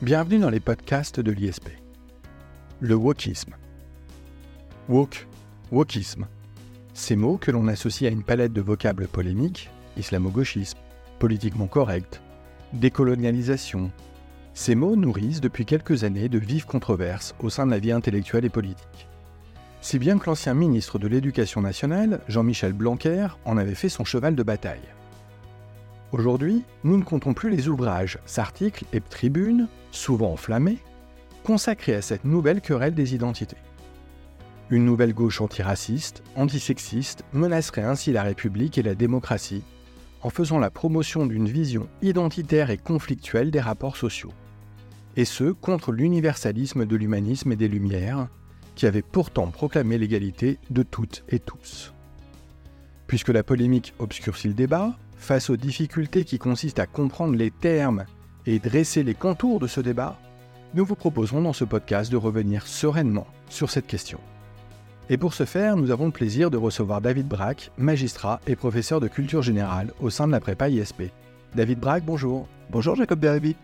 Bienvenue dans les podcasts de l'ISP. Le wokisme. Wok, wokisme. Ces mots que l'on associe à une palette de vocables polémiques, islamo-gauchisme, politiquement correct, décolonialisation. Ces mots nourrissent depuis quelques années de vives controverses au sein de la vie intellectuelle et politique. Si bien que l'ancien ministre de l'Éducation nationale, Jean-Michel Blanquer, en avait fait son cheval de bataille. Aujourd'hui, nous ne comptons plus les ouvrages, articles et tribunes, souvent enflammés, consacrés à cette nouvelle querelle des identités. Une nouvelle gauche antiraciste, antisexiste menacerait ainsi la République et la démocratie en faisant la promotion d'une vision identitaire et conflictuelle des rapports sociaux. Et ce, contre l'universalisme de l'humanisme et des Lumières, qui avait pourtant proclamé l'égalité de toutes et tous. Puisque la polémique obscurcit le débat, Face aux difficultés qui consistent à comprendre les termes et dresser les contours de ce débat, nous vous proposons dans ce podcast de revenir sereinement sur cette question. Et pour ce faire, nous avons le plaisir de recevoir David Braque, magistrat et professeur de culture générale au sein de la prépa ISP. David Braque, bonjour. Bonjour Jacob Beribi.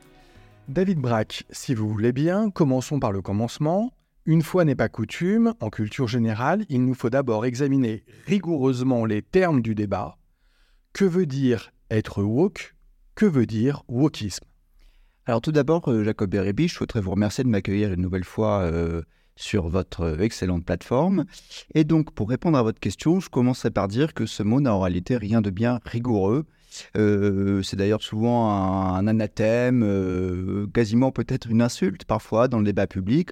David Braque, si vous voulez bien, commençons par le commencement. Une fois n'est pas coutume, en culture générale, il nous faut d'abord examiner rigoureusement les termes du débat que veut dire être woke? Que veut dire wokisme? Alors tout d'abord, euh, Jacob Berébi, je souhaiterais vous remercier de m'accueillir une nouvelle fois euh, sur votre excellente plateforme. Et donc, pour répondre à votre question, je commencerai par dire que ce mot n'a en réalité rien de bien rigoureux. Euh, c'est d'ailleurs souvent un, anathème, quasiment peut-être une insulte parfois dans le débat public,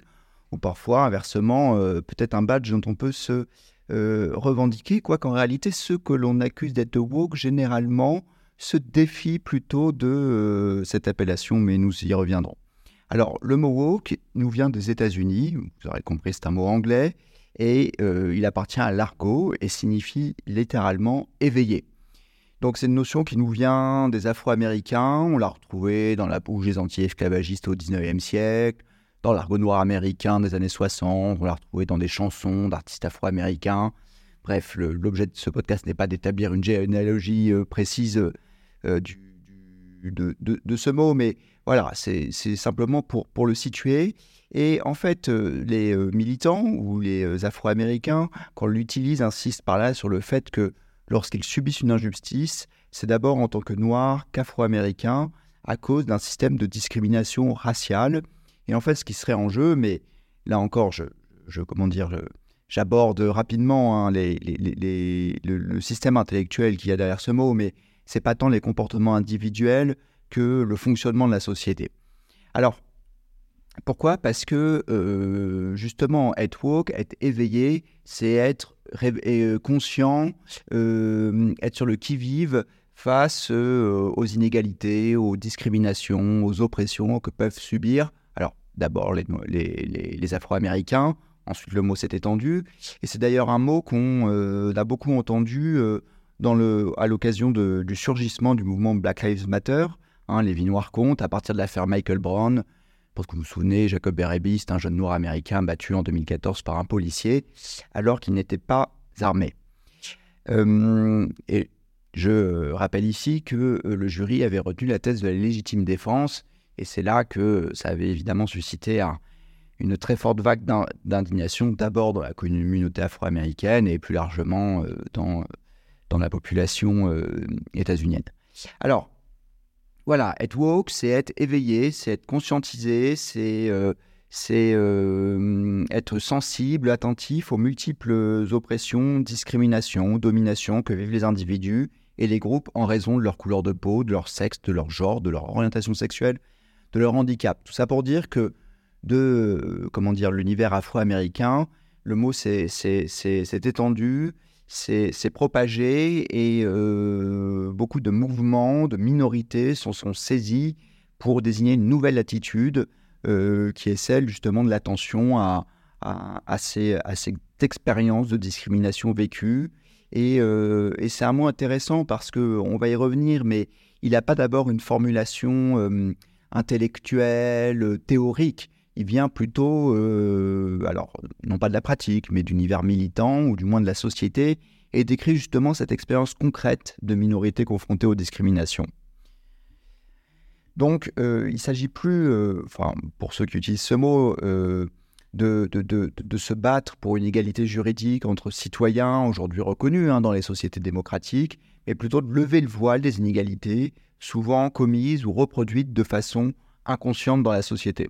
ou parfois inversement, peut-être un badge dont on peut se euh, revendiquer, quoi qu'en réalité, ceux que l'on accuse d'être woke, généralement, se défient plutôt de euh, cette appellation, mais nous y reviendrons. Alors, le mot woke nous vient des États-Unis, vous aurez compris, c'est un mot anglais, et euh, il appartient à l'argot et signifie littéralement éveillé. Donc, c'est une notion qui nous vient des Afro-Américains, on l'a retrouvée dans la bouche des anti-esclavagistes au 19e siècle, dans l'argot noir américain des années 60, on l'a retrouvé dans des chansons d'artistes afro-américains. Bref, l'objet de ce podcast n'est pas d'établir une généalogie euh, précise euh, de, ce mot, mais voilà, c'est simplement pour, le situer. Et en fait, euh, les militants ou les afro-américains, quand on l'utilise, insistent par là sur le fait que lorsqu'ils subissent une injustice, c'est d'abord en tant que noirs qu'afro-américains à cause d'un système de discrimination raciale et en fait, ce qui serait en jeu, mais là encore, je, comment dire, j'aborde rapidement hein, le, système intellectuel qu'il y a derrière ce mot, mais c'est pas tant les comportements individuels que le fonctionnement de la société. Alors, pourquoi? Parce que euh, justement, être woke, être éveillé, c'est être euh, conscient, euh, être sur le qui-vive face aux inégalités, aux discriminations, aux oppressions que peuvent subir d'abord les, les, Afro-Américains, ensuite le mot s'est étendu, et c'est d'ailleurs un mot qu'on euh, a beaucoup entendu euh, dans le, à l'occasion du surgissement du mouvement Black Lives Matter, hein, les vies noires comptent, à partir de l'affaire Michael Brown, parce que vous vous souvenez, Jacob Berebi, c'est un jeune noir américain battu en 2014 par un policier, alors qu'il n'était pas armé. Euh, et je rappelle ici que le jury avait retenu la thèse de la légitime défense et c'est là que ça avait évidemment suscité une très forte vague d'indignation, d'abord dans la communauté afro-américaine et plus largement euh, dans, dans la population euh, états-unienne. Alors, voilà, être woke, c'est être éveillé, c'est être conscientisé, c'est euh, être sensible, attentif aux multiples oppressions, discriminations, dominations que vivent les individus et les groupes en raison de leur couleur de peau, de leur sexe, de leur genre, de leur orientation sexuelle, de leur handicap. Tout ça pour dire que de euh, comment dire l'univers afro-américain, le mot s'est étendu, s'est propagé et euh, beaucoup de mouvements, de minorités sont, sont saisis pour désigner une nouvelle attitude euh, qui est celle justement de l'attention à, ces, cette expérience de discrimination vécue. Et, et c'est un mot intéressant parce qu'on va y revenir, mais il n'a pas d'abord une formulation intellectuel, euh, théorique. Il vient plutôt, euh, alors non pas de la pratique, mais d'univers militant ou du moins de la société, et décrit justement cette expérience concrète de minorités confrontées aux discriminations. Donc, euh, il s'agit plus, pour ceux qui utilisent ce mot, de, se battre pour une égalité juridique entre citoyens, aujourd'hui reconnus hein, dans les sociétés démocratiques, mais plutôt de lever le voile des inégalités, souvent commises ou reproduites de façon inconsciente dans la société.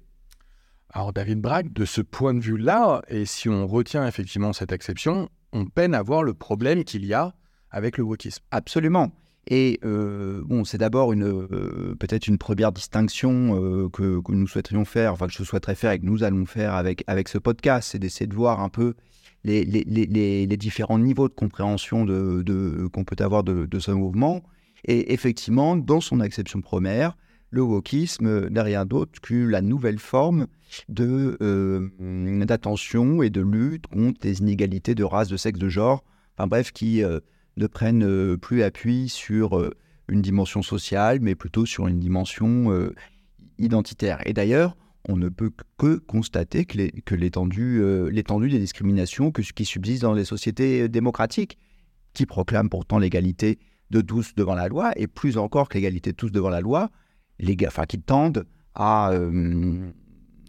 Alors David Bragg, de ce point de vue-là, et si on retient effectivement cette exception, on peine à voir le problème qu'il y a avec le wokisme. Absolument. Et euh, bon, c'est d'abord une euh, peut-être une première distinction euh, que, que, nous souhaiterions faire, enfin que je souhaiterais faire et que nous allons faire avec, avec ce podcast, c'est d'essayer de voir un peu les, les, les, les, différents niveaux de compréhension de, de qu'on peut avoir de, de, ce mouvement. Et effectivement, dans son acception première, le wokisme n'est rien d'autre que la nouvelle forme de, euh, d'attention et de lutte contre les inégalités de race, de sexe, de genre, enfin bref, qui euh, ne prennent euh, plus appui sur une dimension sociale, mais plutôt sur une dimension identitaire. Et d'ailleurs, on ne peut que constater que, l'étendue des discriminations que, qui subsistent dans les sociétés démocratiques, qui proclament pourtant l'égalité de tous devant la loi, et plus encore que l'égalité de tous devant la loi, les, enfin, qui, tendent à, euh,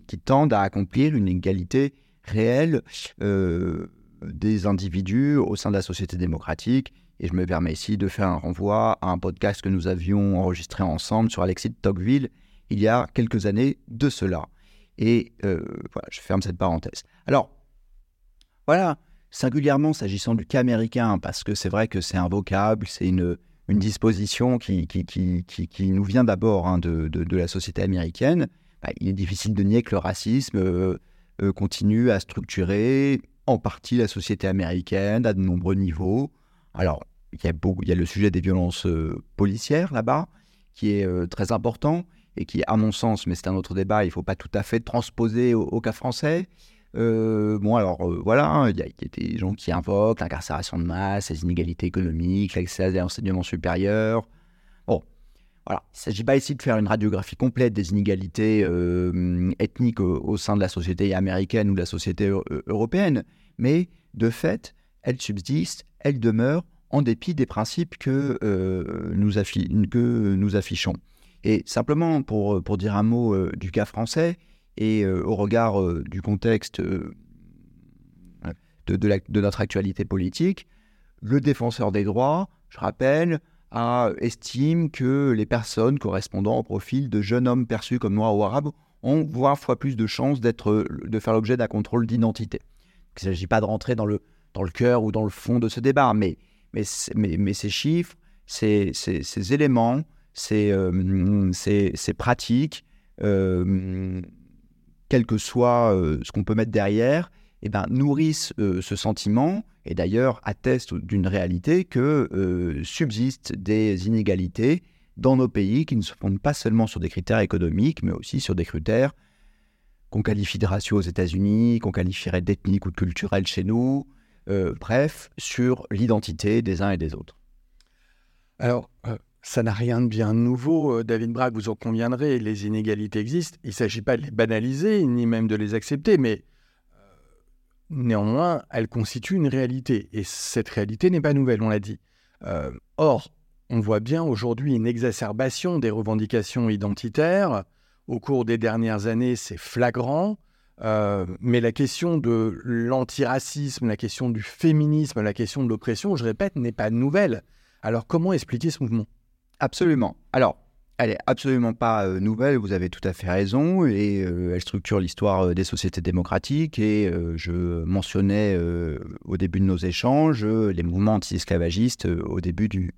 qui tendent à accomplir une égalité réelle euh, des individus au sein de la société démocratique. Et je me permets ici de faire un renvoi à un podcast que nous avions enregistré ensemble sur Alexis de Tocqueville il y a quelques années de cela. Et euh, voilà, je ferme cette parenthèse. Alors, voilà, singulièrement s'agissant du cas américain, parce que c'est vrai que c'est un vocable, c'est une, disposition qui, nous vient d'abord hein, de, la société américaine, bah, il est difficile de nier que le racisme euh, euh, continue à structurer en partie la société américaine à de nombreux niveaux. Alors, il y a, beaucoup, il y a le sujet des violences euh, policières là-bas, qui est très important et qui, à mon sens, mais c'est un autre débat, il ne faut pas tout à fait transposer au cas français. Euh, bon, alors euh, voilà, il y, a, il y, a des gens qui invoquent l'incarcération de masse, les inégalités économiques, l'accès à l'enseignement supérieur. Bon, voilà, il ne s'agit pas ici de faire une radiographie complète des inégalités euh, ethniques au, sein de la société américaine ou de la société européenne, mais de fait, elles subsistent, elles demeurent en dépit des principes que, nous, affichons. Et simplement pour, pour dire un mot du cas français, et euh, au regard euh, du contexte euh, de, notre actualité politique, le défenseur des droits, je rappelle, estime que les personnes correspondant au profil de jeunes hommes perçus comme noirs ou arabes ont 20 fois plus de chances de faire l'objet d'un contrôle d'identité. Il ne s'agit pas de rentrer dans le, dans le cœur ou dans le fond de ce débat, mais, mais, mais, mais ces chiffres, ces, ces, éléments, ces, ces, pratiques, quel que soit euh, ce qu'on peut mettre derrière, eh ben, nourrissent euh, ce sentiment et d'ailleurs attestent d'une réalité que euh, subsistent des inégalités dans nos pays qui ne se fondent pas seulement sur des critères économiques, mais aussi sur des critères qu'on qualifie de raciaux aux États-Unis, qu'on qualifierait d'ethniques ou de culturels chez nous, bref, sur l'identité des uns et des autres. Alors, ça n'a rien de bien nouveau, euh, David Bragg, vous en conviendrez, les inégalités existent. Il ne s'agit pas de les banaliser, ni même de les accepter, mais euh, néanmoins, elles constituent une réalité. Et cette réalité n'est pas nouvelle, on l'a dit. Euh, or, on voit bien aujourd'hui une exacerbation des revendications identitaires. Au cours des dernières années, c'est flagrant. Mais la question de l'antiracisme, la question du féminisme, la question de l'oppression, je répète, n'est pas nouvelle. Alors comment expliquer ce mouvement? Absolument. Alors, elle est absolument pas euh, nouvelle, vous avez tout à fait raison, et euh, elle structure l'histoire euh, des sociétés démocratiques, et je mentionnais au début de nos échanges les mouvements anti-esclavagistes au début du,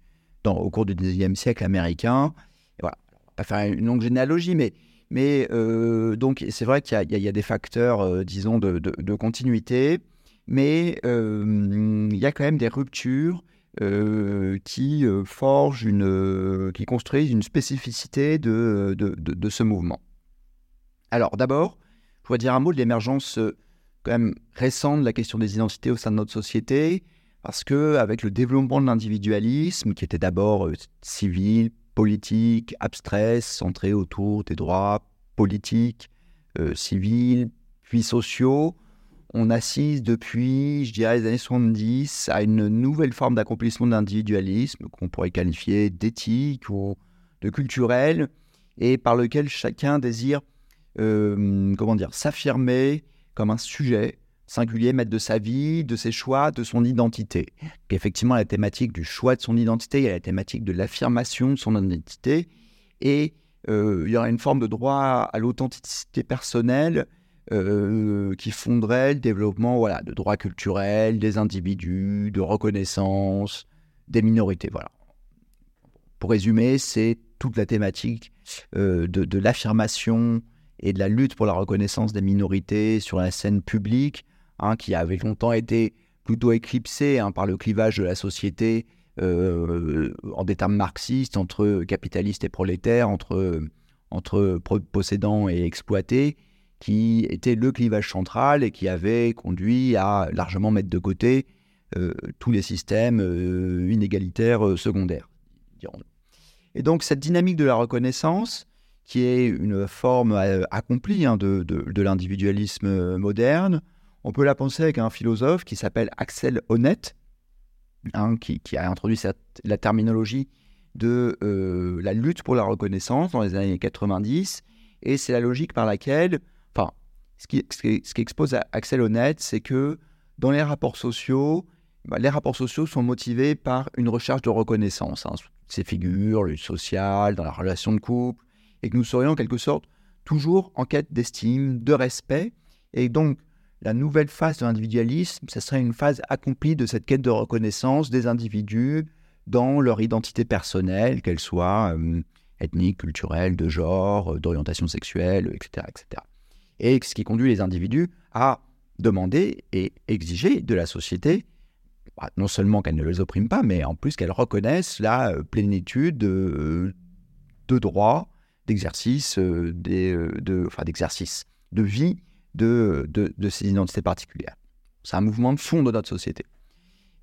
au cours du 19e siècle américain. Voilà, pas une longue généalogie, mais, mais donc c'est vrai qu'il y, a des facteurs, disons, de, continuité, mais il y a quand même des ruptures euh, qui euh, forgent une, euh, qui construisent une spécificité de, de, de, ce mouvement. Alors d'abord, je voudrais dire un mot de l'émergence quand même récente de la question des identités au sein de notre société, parce que avec le développement de l'individualisme, qui était d'abord civil, politique, abstrait, centré autour des droits politiques, civils, puis sociaux, on assiste depuis, je dirais, les années 70 à une nouvelle forme d'accomplissement de l'individualisme qu'on pourrait qualifier d'éthique ou de culturel, et par lequel chacun désire, euh, comment dire, s'affirmer comme un sujet singulier, maître de sa vie, de ses choix, de son identité. Effectivement, la thématique du choix de son identité, il y a la thématique de l'affirmation de son identité, et euh, il y aura une forme de droit à l'authenticité personnelle euh, qui fonderait le développement voilà, de droits culturels, des individus, de reconnaissance, des minorités. Voilà. Pour résumer, c'est toute la thématique euh, de, l'affirmation et de la lutte pour la reconnaissance des minorités sur la scène publique, hein, qui avait longtemps été plutôt éclipsée hein, par le clivage de la société euh, en des termes marxistes entre capitalistes et prolétaires, entre, entre possédants et exploités, qui était le clivage central et qui avait conduit à largement mettre de côté euh, tous les systèmes euh, inégalitaires secondaires. Et donc cette dynamique de la reconnaissance, qui est une forme accomplie hein, de, de l'individualisme moderne, on peut la penser avec un philosophe qui s'appelle Axel Honneth, Hein, qui, a introduit la terminologie de euh, la lutte pour la reconnaissance dans les années 90. Et c'est la logique par laquelle, enfin, ce qui, ce qui, expose Axel Honnête, c'est que dans les rapports sociaux, bah, les rapports sociaux sont motivés par une recherche de reconnaissance. Hein, ces figures, le social, dans la relation de couple, et que nous serions en quelque sorte toujours en quête d'estime, de respect. Et donc, la nouvelle phase de l'individualisme, ce serait une phase accomplie de cette quête de reconnaissance des individus dans leur identité personnelle, qu'elle soit euh, ethnique, culturelle, de genre, euh, d'orientation sexuelle, etc., etc. Et ce qui conduit les individus à demander et exiger de la société, bah, non seulement qu'elle ne les opprime pas, mais en plus qu'elle reconnaisse la euh, plénitude de, droits, d'exercice, de, enfin, d'exercice de vie de, de, ces identités particulières. C'est un mouvement de fond de notre société.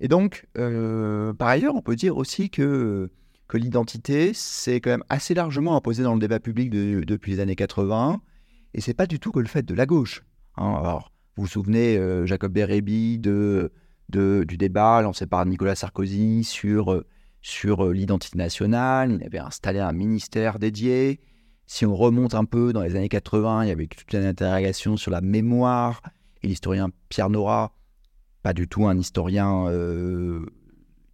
Et donc, euh, par ailleurs, on peut dire aussi que, que l'identité, c'est quand même assez largement imposé dans le débat public depuis les années 80, et c'est pas du tout que le fait de la gauche. Hein. Alors, vous vous souvenez, euh, Jacob Bérébi, de, du débat lancé par Nicolas Sarkozy sur, sur l'identité nationale, il avait installé un ministère dédié, si on remonte un peu dans les années 80, il y avait toute une interrogation sur la mémoire. Et l'historien Pierre Nora, pas du tout un historien euh,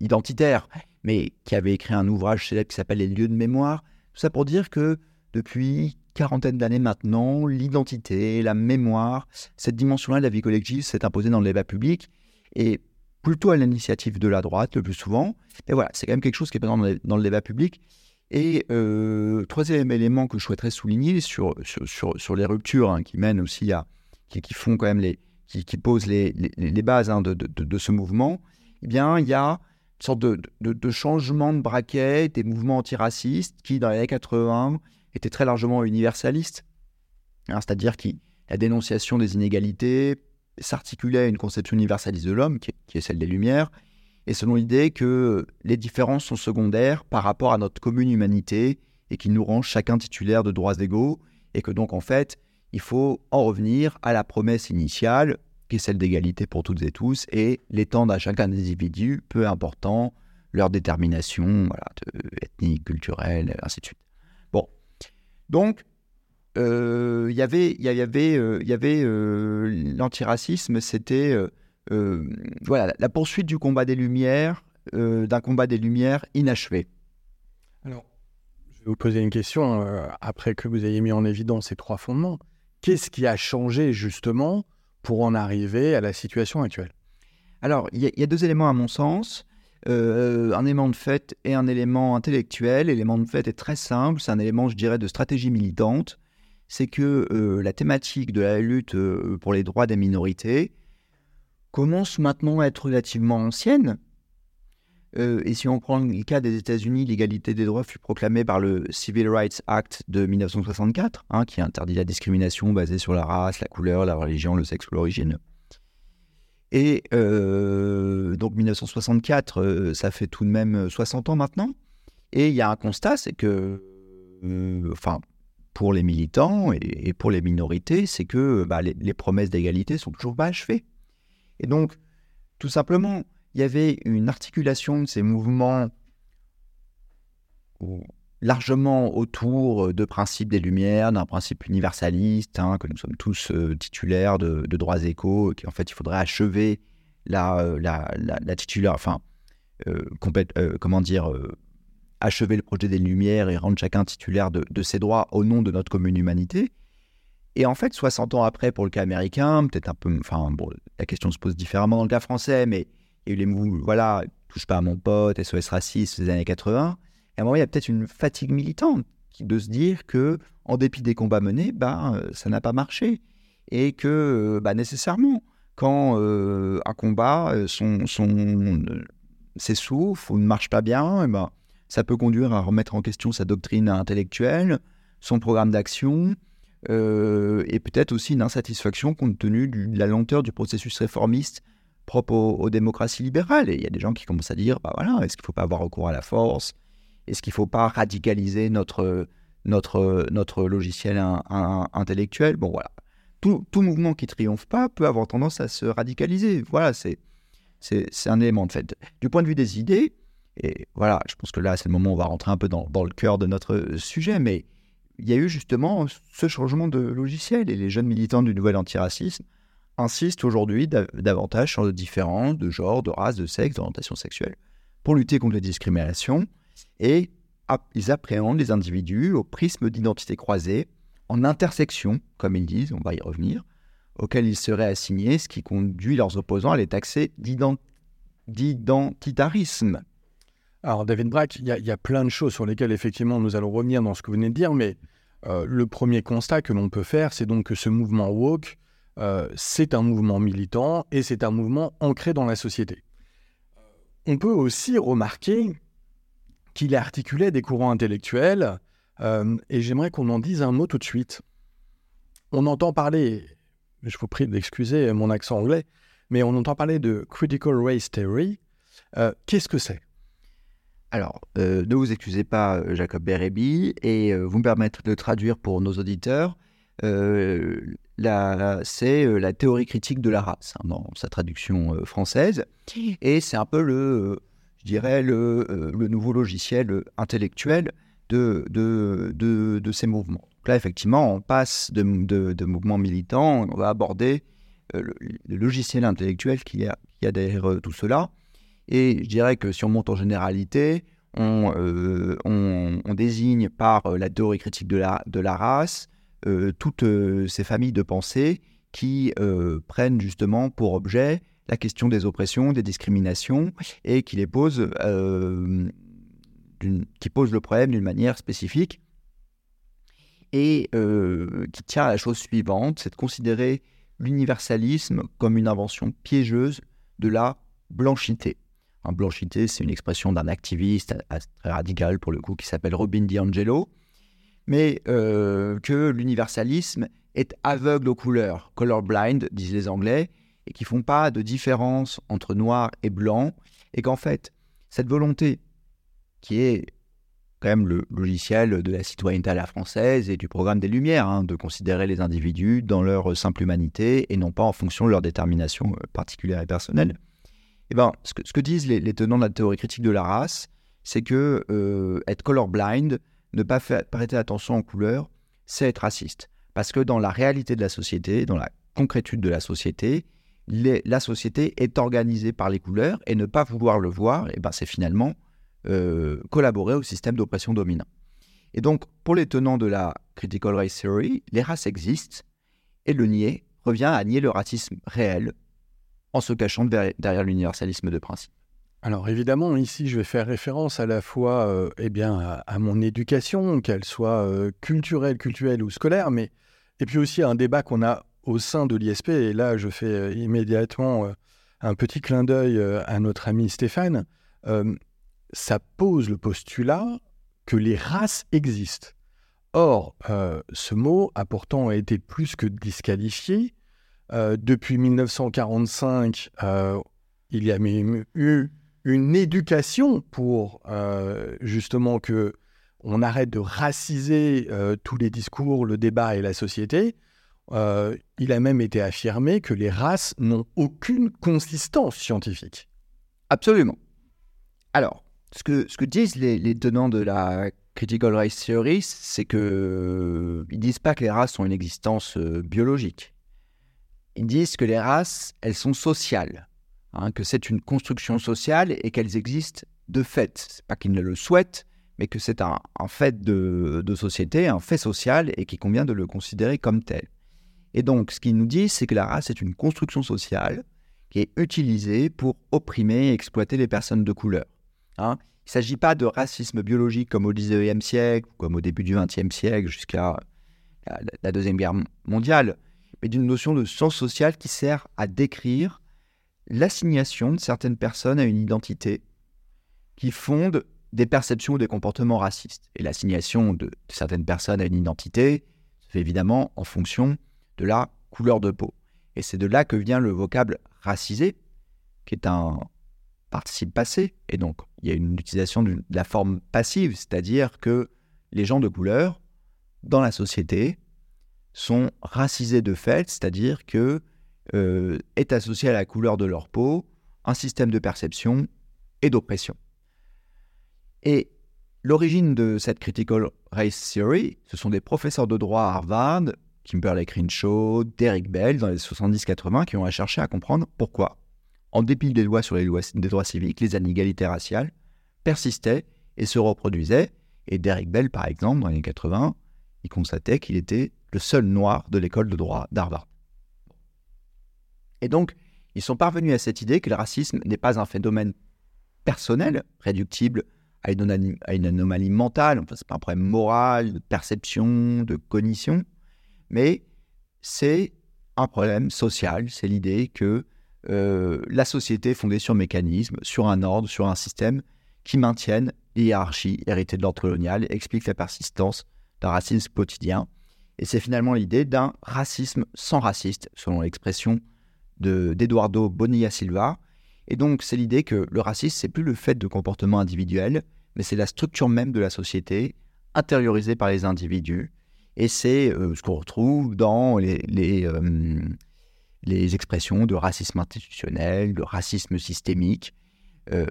identitaire, mais qui avait écrit un ouvrage célèbre qui s'appelle Les lieux de mémoire. Tout ça pour dire que depuis quarantaine d'années maintenant, l'identité, la mémoire, cette dimension-là de la vie collective s'est imposée dans le débat public et plutôt à l'initiative de la droite le plus souvent. Mais voilà, c'est quand même quelque chose qui est présent dans le débat public et euh, troisième élément que je souhaiterais souligner sur, sur, sur, les ruptures hein, qui mènent aussi à. qui, qui, font quand même les. qui, qui posent les, les, bases hein, de, de, de, ce mouvement, eh bien, il y a une sorte de, de, changement de braquet des mouvements antiracistes qui, dans les années 80, étaient très largement universalistes. Hein, c'est-à-dire que la dénonciation des inégalités s'articulait à une conception universaliste de l'homme, qui, est celle des Lumières, et selon l'idée que les différences sont secondaires par rapport à notre commune humanité et qui nous rend chacun titulaire de droits égaux, et que donc en fait, il faut en revenir à la promesse initiale, qui est celle d'égalité pour toutes et tous, et l'étendre à chacun des individus, peu important leur détermination voilà, ethnique, culturelle, ainsi de suite. Donc euh, y avait, il y avait, il y avait euh, euh, l'antiracisme, c'était euh, voilà, la poursuite du combat des Lumières, euh, d'un combat des Lumières inachevé. Alors, je vais vous poser une question euh, après que vous ayez mis en évidence ces trois fondements. Qu'est-ce qui a changé justement pour en arriver à la situation actuelle? Alors, il y, a deux éléments à mon sens. Un élément de fait et un élément intellectuel. L'élément de fait est très simple, c'est un élément, je dirais, de stratégie militante. C'est que la thématique de la lutte pour les droits des minorités commence maintenant à être relativement ancienne. Euh, et si on prend le cas des États-Unis, l'égalité des droits fut proclamée par le Civil Rights Act de 1964, hein, qui interdit la discrimination basée sur la race, la couleur, la religion, le sexe ou l'origine. Et euh, donc 1964, euh, ça fait tout de même 60 ans maintenant. Et il y a un constat, c'est que, enfin, pour les militants et, pour les minorités, c'est que bah, les, les, promesses d'égalité sont toujours pas achevées. Et donc, tout simplement, il y avait une articulation de ces mouvements largement autour de principes des Lumières, d'un principe universaliste, hein, que nous sommes tous titulaires de, droits échos, qu'en fait il faudrait achever la, la, la, titulaire, enfin, comment dire, achever le projet des Lumières et rendre chacun titulaire de, de ses droits au nom de notre commune humanité. Et en fait, 60 ans après, pour le cas américain, peut-être un peu. Enfin, bon, la question se pose différemment dans le cas français, mais il y a eu les mots, voilà, touche pas à mon pote, SOS raciste, des années 80. À un moment, il y a peut-être une fatigue militante de se dire que, en dépit des combats menés, bah, ça n'a pas marché. Et que, bah, nécessairement, quand euh, un combat son, son, s'essouffle ou ne marche pas bien, ben, ça peut conduire à remettre en question sa doctrine intellectuelle, son programme d'action, et peut-être aussi une insatisfaction compte tenu de la lenteur du processus réformiste propre aux, démocraties libérales. Et il y a des gens qui commencent à dire, bah voilà, est-ce qu'il ne faut pas avoir recours à la force? Est-ce qu'il ne faut pas radicaliser notre, notre, notre logiciel intellectuel? Bon voilà. Tout, tout, mouvement qui triomphe pas peut avoir tendance à se radicaliser. Voilà, c'est, un élément de fait. Du point de vue des idées, et voilà, je pense que là, c'est le moment où on va rentrer un peu dans, dans le cœur de notre sujet, mais il y a eu justement ce changement de logiciel et les jeunes militants du nouvel antiracisme insistent aujourd'hui davantage sur le différents de genre, de race, de sexe, d'orientation sexuelle pour lutter contre les discriminations et ils appréhendent les individus au prisme d'identité croisée, en intersection, comme ils disent, on va y revenir, auxquels ils seraient assignés, ce qui conduit leurs opposants à les taxer d'identitarisme. Alors, David Brack, il y, a plein de choses sur lesquelles, effectivement, nous allons revenir dans ce que vous venez de dire, mais euh, le premier constat que l'on peut faire, c'est donc que ce mouvement woke, euh, c'est un mouvement militant et c'est un mouvement ancré dans la société. On peut aussi remarquer qu'il articulait des courants intellectuels, euh, et j'aimerais qu'on en dise un mot tout de suite. On entend parler, je vous prie d'excuser mon accent anglais, mais on entend parler de Critical Race Theory. Qu'est-ce que c'est? Alors, euh, ne vous excusez pas, euh, Jacob Berebi, et euh, vous me permettre de traduire pour nos auditeurs. c'est la théorie critique de la race, hein, dans sa traduction française. Et c'est un peu le, je dirais, le, nouveau logiciel intellectuel de, de, ces mouvements. là, effectivement, on passe de, mouvements militants, on va aborder le, logiciel intellectuel qui a, qui a derrière tout cela. Et je dirais que si on monte en généralité, on, euh, désigne par euh, la théorie critique de la, de race euh, toutes ces familles de pensée qui prennent justement pour objet la question des oppressions, des discriminations, et qui les posent, qui posent le problème d'une manière spécifique, et qui tient à la chose suivante, c'est de considérer l'universalisme comme une invention piégeuse de la blanchité. Un blanchité, c'est une expression d'un activiste très radical pour le coup qui s'appelle Robin DiAngelo, mais euh, que l'universalisme est aveugle aux couleurs, colorblind, disent les Anglais, et qui font pas de différence entre noir et blanc, et qu'en fait, cette volonté, qui est quand même le logiciel de la citoyenneté à la française et du programme des Lumières, hein, de considérer les individus dans leur simple humanité et non pas en fonction de leur détermination euh, particulière et personnelle, eh ben, ce, que, disent les, tenants de la théorie critique de la race, c'est que euh, être colorblind, ne pas prêter attention aux couleurs, c'est être raciste. Parce que dans la réalité de la société, dans la concrétude de la société, la société est organisée par les couleurs et ne pas vouloir le voir, eh ben, c'est finalement euh, collaborer au système d'oppression dominant. Et donc, pour les tenants de la Critical Race Theory, les races existent et le nier revient à nier le racisme réel en se cachant derrière l'universalisme de principe. Alors évidemment, ici, je vais faire référence à la fois euh, eh bien, à, mon éducation, qu'elle soit euh, culturelle, culturelle ou scolaire, mais et puis aussi à un débat qu'on a au sein de l'ISP. Et là, je fais euh, immédiatement un petit clin d'œil à notre ami Stéphane. ça pose le postulat que les races existent. Or, ce mot a pourtant été plus que disqualifié euh, depuis 1945, euh, il y a même eu une éducation pour euh, justement que on arrête de raciser tous les discours, le débat et la société. Il a même été affirmé que les races n'ont aucune consistance scientifique. Absolument. Alors, ce que, disent les, tenants de la Critical Race Theory, c'est que ils disent pas que les races ont une existence euh, biologique. Ils disent que les races, elles sont sociales, hein, que c'est une construction sociale et qu'elles existent de fait. C'est pas qu'ils ne le souhaitent, mais que c'est un, fait de, société, un fait social et qu'il convient de le considérer comme tel. Et donc, ce qu'ils nous disent, c'est que la race est une construction sociale qui est utilisée pour opprimer et exploiter les personnes de couleur. Hein. Il ne s'agit pas de racisme biologique comme au XIXe siècle, comme au début du XXe siècle, jusqu'à la Deuxième Guerre mondiale, mais d'une notion de sens social qui sert à décrire l'assignation de certaines personnes à une identité qui fonde des perceptions ou des comportements racistes. Et l'assignation de certaines personnes à une identité se fait évidemment en fonction de la couleur de peau. Et c'est de là que vient le vocable racisé, qui est un participe passé. Et donc, il y a une utilisation de la forme passive, c'est-à-dire que les gens de couleur, dans la société, sont racisés de fait, c'est-à-dire que euh, est associé à la couleur de leur peau un système de perception et d'oppression. Et l'origine de cette critical race theory, ce sont des professeurs de droit à Harvard Kimberly Crenshaw, Derek Bell dans les 70-80 qui ont cherché à comprendre pourquoi, en dépit des lois sur les lois, des droits civiques, les inégalités raciales persistaient et se reproduisaient. Et Derek Bell, par exemple, dans les années 80, il constatait qu'il était le seul noir de l'école de droit d'Harvard. Et donc, ils sont parvenus à cette idée que le racisme n'est pas un phénomène personnel, réductible à une, anomalie, mentale, enfin, ce n'est pas un problème moral, de perception, de cognition, mais c'est un problème social. C'est l'idée que euh, la société est fondée sur un mécanisme, sur un ordre, sur un système qui maintiennent les hiérarchies de l'ordre colonial, explique la persistance d'un racisme quotidien. Et c'est finalement l'idée d'un racisme sans raciste, selon l'expression d'Eduardo Bonilla Silva. Et donc, c'est l'idée que le racisme, c'est plus le fait de comportements individuels, mais c'est la structure même de la société, intériorisée par les individus, et c'est euh, ce qu'on retrouve dans les, euh, les, expressions de racisme institutionnel, de racisme systémique. Euh,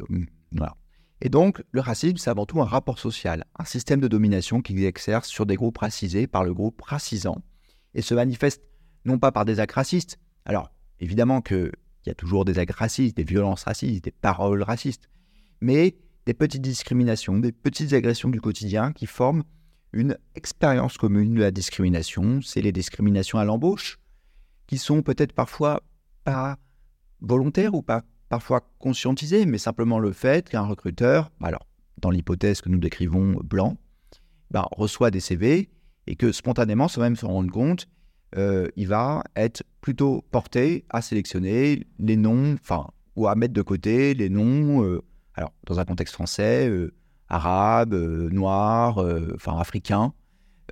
voilà. Et donc, le racisme, c'est avant tout un rapport social, un système de domination qui exerce sur des groupes racisés par le groupe racisant, et se manifeste non pas par des actes racistes. Alors, évidemment qu'il y a toujours des actes racistes, des violences racistes, des paroles racistes, mais des petites discriminations, des petites agressions du quotidien qui forment une expérience commune de la discrimination. C'est les discriminations à l'embauche, qui sont peut-être parfois pas volontaires ou pas parfois conscientisées, mais simplement le fait qu'un recruteur, alors dans l'hypothèse que nous décrivons blanc, ben, reçoit des CV et que spontanément, sans même se rendre compte, euh, il va être plutôt porté à sélectionner les noms, enfin, ou à mettre de côté les noms, euh, alors dans un contexte français, euh, arabes, euh, noirs, euh, enfin africains,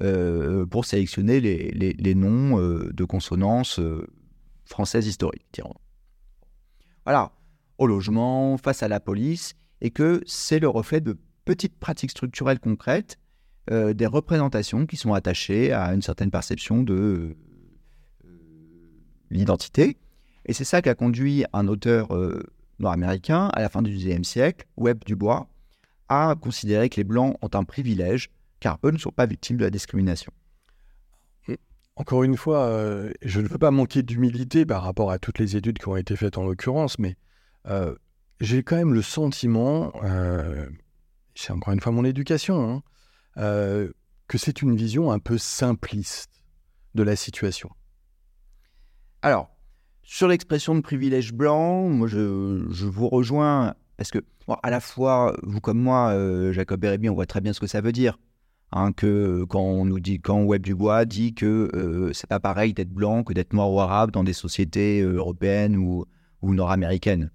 euh, pour sélectionner les, noms de consonance françaises historiques. Voilà, au logement, face à la police, et que c'est le reflet de petites pratiques structurelles concrètes, des représentations qui sont attachées à une certaine perception de l'identité. Et c'est ça qui a conduit un auteur nord-américain à la fin du XIXe siècle, Webb Dubois, à considérer que les Blancs ont un privilège, car eux ne sont pas victimes de la discrimination. Encore une fois, euh, je ne veux pas manquer d'humilité par rapport à toutes les études qui ont été faites en l'occurrence, mais euh, j'ai quand même le sentiment, euh, c'est encore une fois mon éducation, hein, que c'est une vision un peu simpliste de la situation. Alors, sur l'expression de privilège blanc, moi je, je vous rejoins parce que à la fois, vous comme moi, euh, Jacob Bérébi, on voit très bien ce que ça veut dire. Hein, que quand on nous dit, quand Web Dubois dit que euh, c'est pas pareil d'être blanc que d'être noir ou arabe dans des sociétés euh, européennes ou, ou nord-américaines.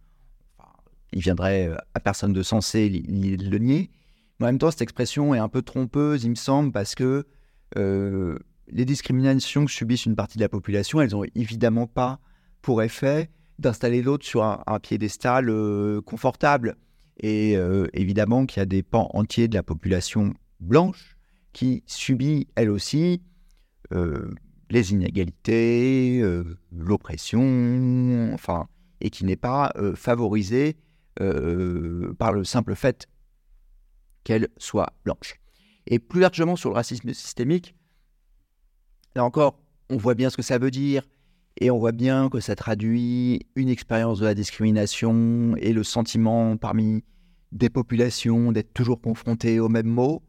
il viendrait à personne de sensé le nier. Mais en même temps, cette expression est un peu trompeuse, il me semble, parce que les discriminations que subissent une partie de la population, elles n'ont évidemment pas pour effet d'installer l'autre sur un, un piédestal confortable. Et euh, évidemment qu'il y a des pans entiers de la population blanche qui subit, elle aussi, euh, les inégalités, euh, l'oppression, enfin, et qui n'est pas favorisée par le simple fait qu'elle soit blanche. Et plus largement sur le racisme systémique, là encore, on voit bien ce que ça veut dire. Et on voit bien que ça traduit une expérience de la discrimination et le sentiment parmi des populations d'être toujours confrontés aux mêmes mots.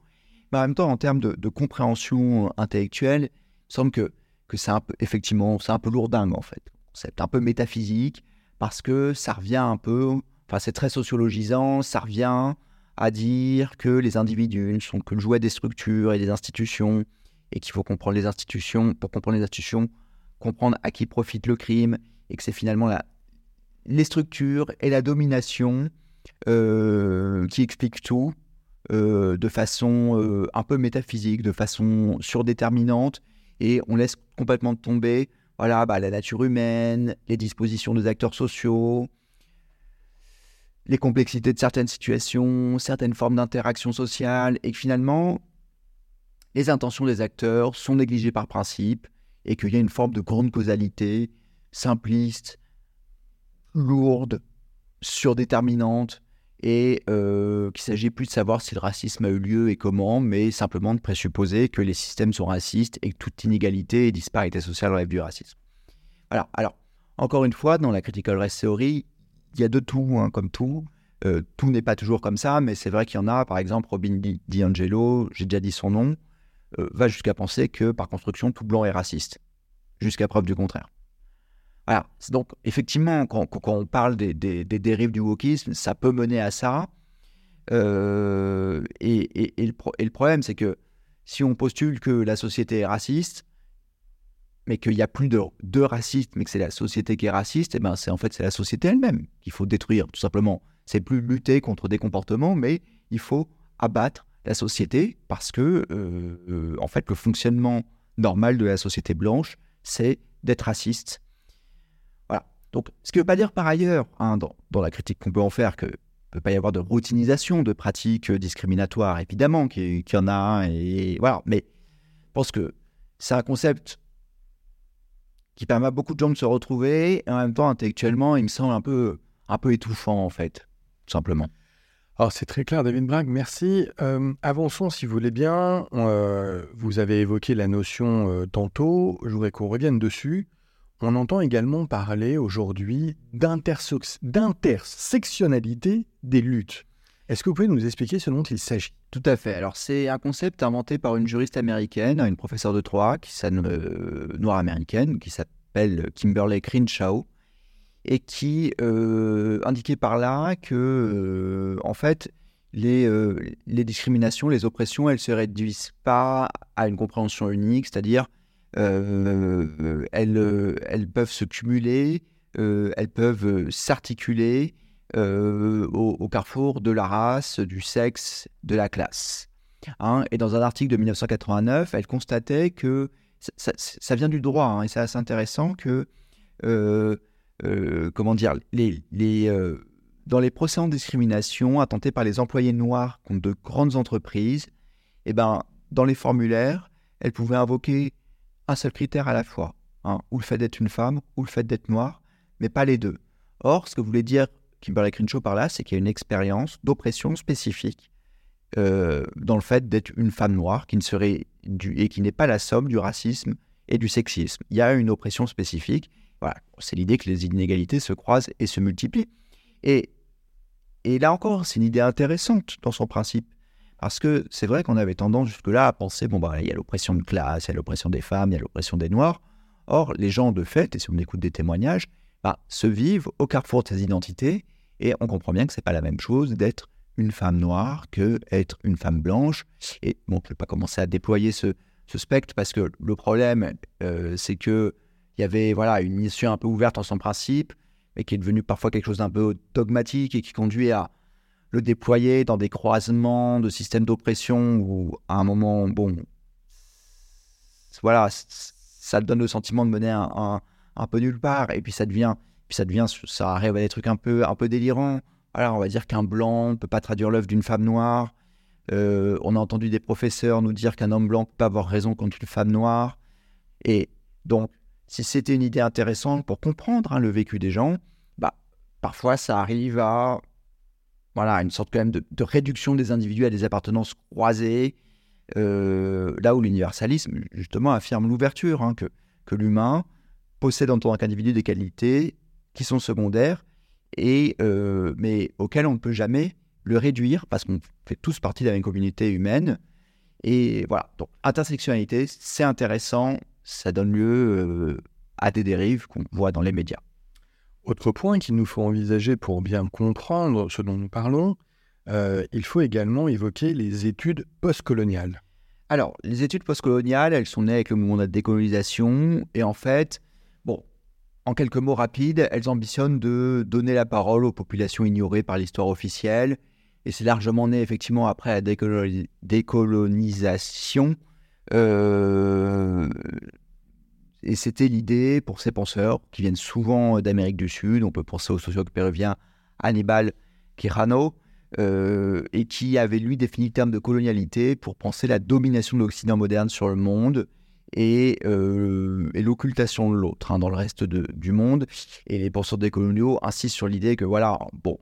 Mais en même temps, en termes de, compréhension intellectuelle, il semble que, que c'est un peu, effectivement, c'est un peu lourdingue en fait. C'est un peu métaphysique parce que ça revient un peu, enfin c'est très sociologisant, ça revient à dire que les individus ne sont que le jouet des structures et des institutions et qu'il faut comprendre les institutions, pour comprendre les institutions, comprendre à qui profite le crime et que c'est finalement la, les structures et la domination euh, qui expliquent tout euh, de façon euh, un peu métaphysique, de façon surdéterminante. Et on laisse complètement tomber voilà, bah, la nature humaine, les dispositions des acteurs sociaux, les complexités de certaines situations, certaines formes d'interaction sociale, et que finalement, les intentions des acteurs sont négligées par principe, et qu'il y a une forme de grande causalité, simpliste, lourde, surdéterminante, et euh, qu'il s'agit plus de savoir si le racisme a eu lieu et comment, mais simplement de présupposer que les systèmes sont racistes et que toute inégalité et disparité sociale relève du racisme. Alors, alors, encore une fois, dans la critical race theory, il y a de tout, hein, comme tout. Euh, tout n'est pas toujours comme ça, mais c'est vrai qu'il y en a, par exemple, Robin DiAngelo, j'ai déjà dit son nom, euh, va jusqu'à penser que par construction, tout blanc est raciste, jusqu'à preuve du contraire. Voilà. Donc, effectivement, quand, on parle des, dérives du wokisme, ça peut mener à ça. Euh, et, le problème, c'est que si on postule que la société est raciste, mais qu'il n'y a plus de, de racistes, mais que c'est la société qui est raciste, et eh ben c'est en fait c'est la société elle-même qu'il faut détruire, tout simplement. C'est plus lutter contre des comportements, mais il faut abattre la société parce que, euh, euh, en fait, le fonctionnement normal de la société blanche, c'est d'être raciste. Voilà. Donc, ce qui ne veut pas dire par ailleurs, hein, dans, la critique qu'on peut en faire, que ne peut pas y avoir de routinisation de pratiques discriminatoires, évidemment qu'il y en a, et voilà. Mais je pense que c'est un concept qui permet à beaucoup de gens de se retrouver, et en même temps, intellectuellement, il me semble un peu, un peu étouffant, en fait, tout simplement. Alors c'est très clair, David Bragg, merci. Euh, avançons si vous voulez bien. Euh, vous avez évoqué la notion euh, tantôt, je voudrais qu'on revienne dessus. On entend également parler aujourd'hui d'intersectionnalité des luttes. Est-ce que vous pouvez nous expliquer ce dont il s'agit? Tout à fait. Alors c'est un concept inventé par une juriste américaine, une professeure de droit qui noire américaine, qui s'appelle Kimberly Crenshaw, et qui euh, indiquait par là que, euh, en fait, les, euh, les, discriminations, les oppressions, elles ne se réduisent pas à une compréhension unique, c'est-à-dire elles, elles peuvent se cumuler, elles peuvent s'articuler au, carrefour de la race, du sexe, de la classe. Hein. et dans un article de 1989, elle constatait que ça, vient du droit, hein, et c'est assez intéressant que comment dire, les, euh, dans les procès en discrimination intentés par les employés noirs contre de grandes entreprises, eh ben, dans les formulaires, elles pouvaient invoquer un seul critère à la fois, hein, ou le fait d'être une femme, ou le fait d'être noire, mais pas les deux. Or, ce que voulait dire Kimberly Crenshaw par là, c'est qu'il y a une expérience d'oppression spécifique euh, dans le fait d'être une femme noire qui ne serait et qui n'est pas la somme du racisme et du sexisme. Il y a une oppression spécifique c'est l'idée que les inégalités se croisent et se multiplient. Et, et là encore, c'est une idée intéressante dans son principe. Parce que c'est vrai qu'on avait tendance jusque-là à penser, bon, bah, il y a l'oppression de classe, il y a l'oppression des femmes, il y a l'oppression des Noirs. Or, les gens de fait, et si on écoute des témoignages, bah, se vivent au carrefour de ces identités, et on comprend bien que c'est pas la même chose d'être une femme noire que être une femme blanche. Et bon, je ne vais pas commencer à déployer ce, spectre parce que le problème, euh, c'est que il y avait voilà une issue un peu ouverte en son principe, mais qui est devenue parfois quelque chose d'un peu dogmatique et qui conduit à le déployer dans des croisements de systèmes d'oppression où à un moment, bon, voilà, ça donne le sentiment de mener un, un, peu nulle part, et puis ça devient, puis ça devient, ça arrive à des trucs un peu, un peu délirants. Voilà, on va dire qu'un blanc ne peut pas traduire l'œuvre d'une femme noire. Euh, on a entendu des professeurs nous dire qu'un homme blanc ne peut pas avoir raison contre une femme noire. Et donc, si c'était une idée intéressante pour comprendre hein, le vécu des gens, bah, parfois ça arrive à voilà, une sorte quand même de, réduction des individus à des appartenances croisées, euh, là où l'universalisme, justement, affirme l'ouverture, hein, que, que l'humain possède en tant qu'individu des qualités qui sont secondaires, et, euh, mais auxquelles on ne peut jamais le réduire, parce qu'on fait tous partie d'une communauté humaine. Et voilà, donc intersectionnalité, c'est intéressant, ça donne lieu à des dérives qu'on voit dans les médias. Autre point qu'il nous faut envisager pour bien comprendre ce dont nous parlons, euh, il faut également évoquer les études postcoloniales. Alors, les études postcoloniales, elles sont nées avec le mouvement de décolonisation, et en fait, bon, en quelques mots rapides, elles ambitionnent de donner la parole aux populations ignorées par l'histoire officielle, et c'est largement né effectivement après la décolonisation. Euh, et c'était l'idée pour ces penseurs qui viennent souvent d'Amérique du Sud, on peut penser au sociologue péruvien Hannibal Quijano, euh, et qui avait lui défini le terme de colonialité pour penser la domination de l'Occident moderne sur le monde et, euh, l'occultation de l'autre hein, dans le reste du monde. Et les penseurs décoloniaux insistent sur l'idée que voilà, bon,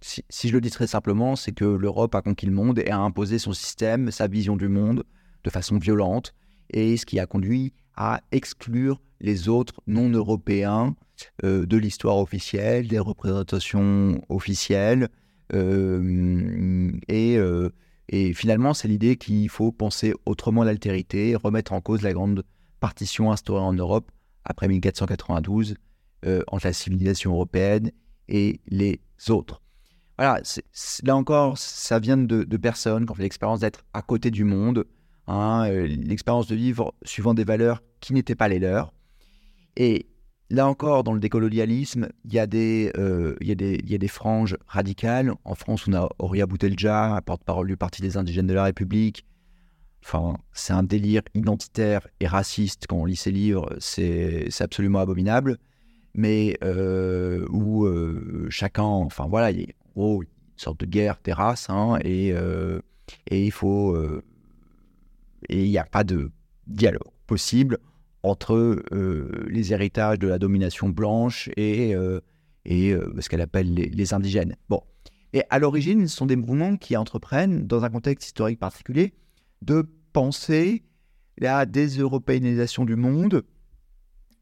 si, je le dis très simplement, c'est que l'Europe a conquis le monde et a imposé son système, sa vision du monde de façon violente, et ce qui a conduit à exclure les autres non-européens euh, de l'histoire officielle, des représentations officielles, euh, et, euh, et, finalement, c'est l'idée qu'il faut penser autrement l'altérité, remettre en cause la grande partition instaurée en Europe après 1492 euh, entre la civilisation européenne et les autres. Voilà, là encore, ça vient de, personnes qui ont fait l'expérience d'être à côté du monde, hein, l'expérience de vivre suivant des valeurs qui n'étaient pas les leurs. Et Là encore, dans le décolonialisme, il y, a des, euh, y y a des franges radicales. En France, on a Auria Boutelja, porte-parole du Parti des indigènes de la République. Enfin, c'est un délire identitaire et raciste. Quand on lit ses livres, c'est absolument abominable. Mais euh, où euh, chacun, enfin voilà, il y a une sorte de guerre des races, hein, et, et il faut. Et il n'y a pas de dialogue possible entre euh, les héritages de la domination blanche et, euh, euh, ce qu'elle appelle les, indigènes. Bon. Et à l'origine, ce sont des mouvements qui entreprennent, dans un contexte historique particulier, de penser la déseuropéanisation du monde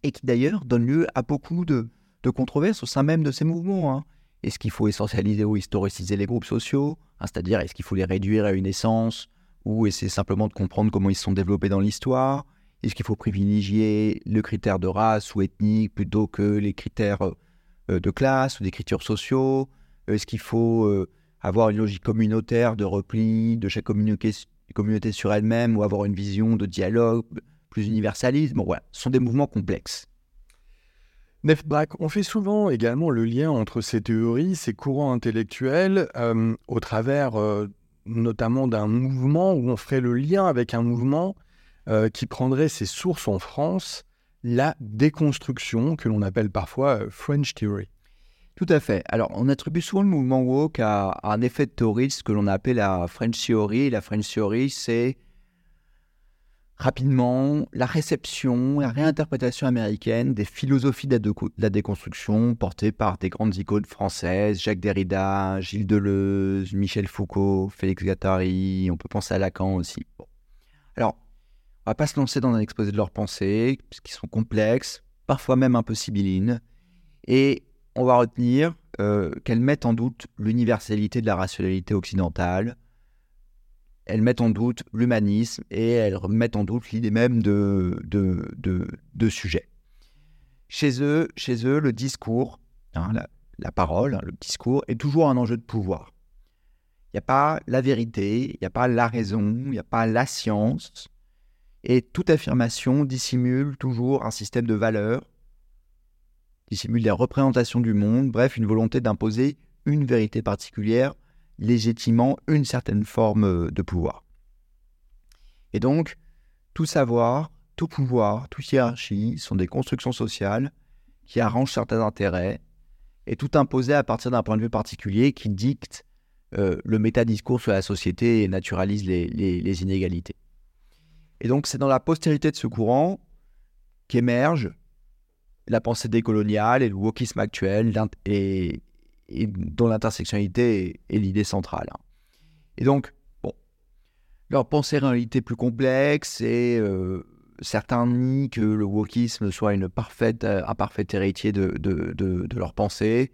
et qui d'ailleurs donne lieu à beaucoup de, de, controverses au sein même de ces mouvements. Hein. Est-ce qu'il faut essentialiser ou historiciser les groupes sociaux hein, C'est-à-dire, est-ce qu'il faut les réduire à une essence ou essayer simplement de comprendre comment ils se sont développés dans l'histoire. Est-ce qu'il faut privilégier le critère de race ou ethnique plutôt que les critères euh, de classe ou d'écriture sociaux? Est-ce qu'il faut euh, avoir une logique communautaire de repli de chaque communauté, sur elle-même ou avoir une vision de dialogue plus universaliste? Bon, voilà, ce sont des mouvements complexes. Nef on fait souvent également le lien entre ces théories, ces courants intellectuels, euh, au travers notamment d'un mouvement où on ferait le lien avec un mouvement euh, qui prendrait ses sources en France, la déconstruction que l'on appelle parfois euh, French Theory. Tout à fait. Alors, on attribue souvent le mouvement woke à, un effet de ce que l'on appelle la French Theory. La French Theory, c'est rapidement la réception, la réinterprétation américaine des philosophies de la déconstruction portées par des grandes icônes françaises, Jacques Derrida, Gilles Deleuze, Michel Foucault, Félix Guattari, on peut penser à Lacan aussi. Alors, on va pas se lancer dans un exposé de leurs pensées, qui sont complexes, parfois même un peu sibyllines, et on va retenir euh, qu'elles mettent en doute l'universalité de la rationalité occidentale, elles mettent en doute l'humanisme et elles mettent en doute l'idée même de, de, sujet. Chez eux, chez eux, le discours, hein, la, parole, hein, le discours est toujours un enjeu de pouvoir. Il n'y a pas la vérité, il n'y a pas la raison, il n'y a pas la science, et toute affirmation dissimule toujours un système de valeurs, dissimule des représentations du monde, bref, une volonté d'imposer une vérité particulière, légitimement une certaine forme euh, de pouvoir. Et donc, tout savoir, tout pouvoir, toute hiérarchie sont des constructions sociales qui arrangent certains intérêts, et tout imposé à partir d'un point de vue particulier qui dicte euh, le métadiscours sur la société et naturalise les inégalités. Et donc, c'est dans la postérité de ce courant qu'émerge la pensée décoloniale et le wokisme actuel, dont l'intersectionnalité est, l'idée centrale. Et donc, bon, leur pensée réalité plus complexe et euh, certains nient que le wokisme soit une parfaite, un parfait héritier de, de, de, leur pensée.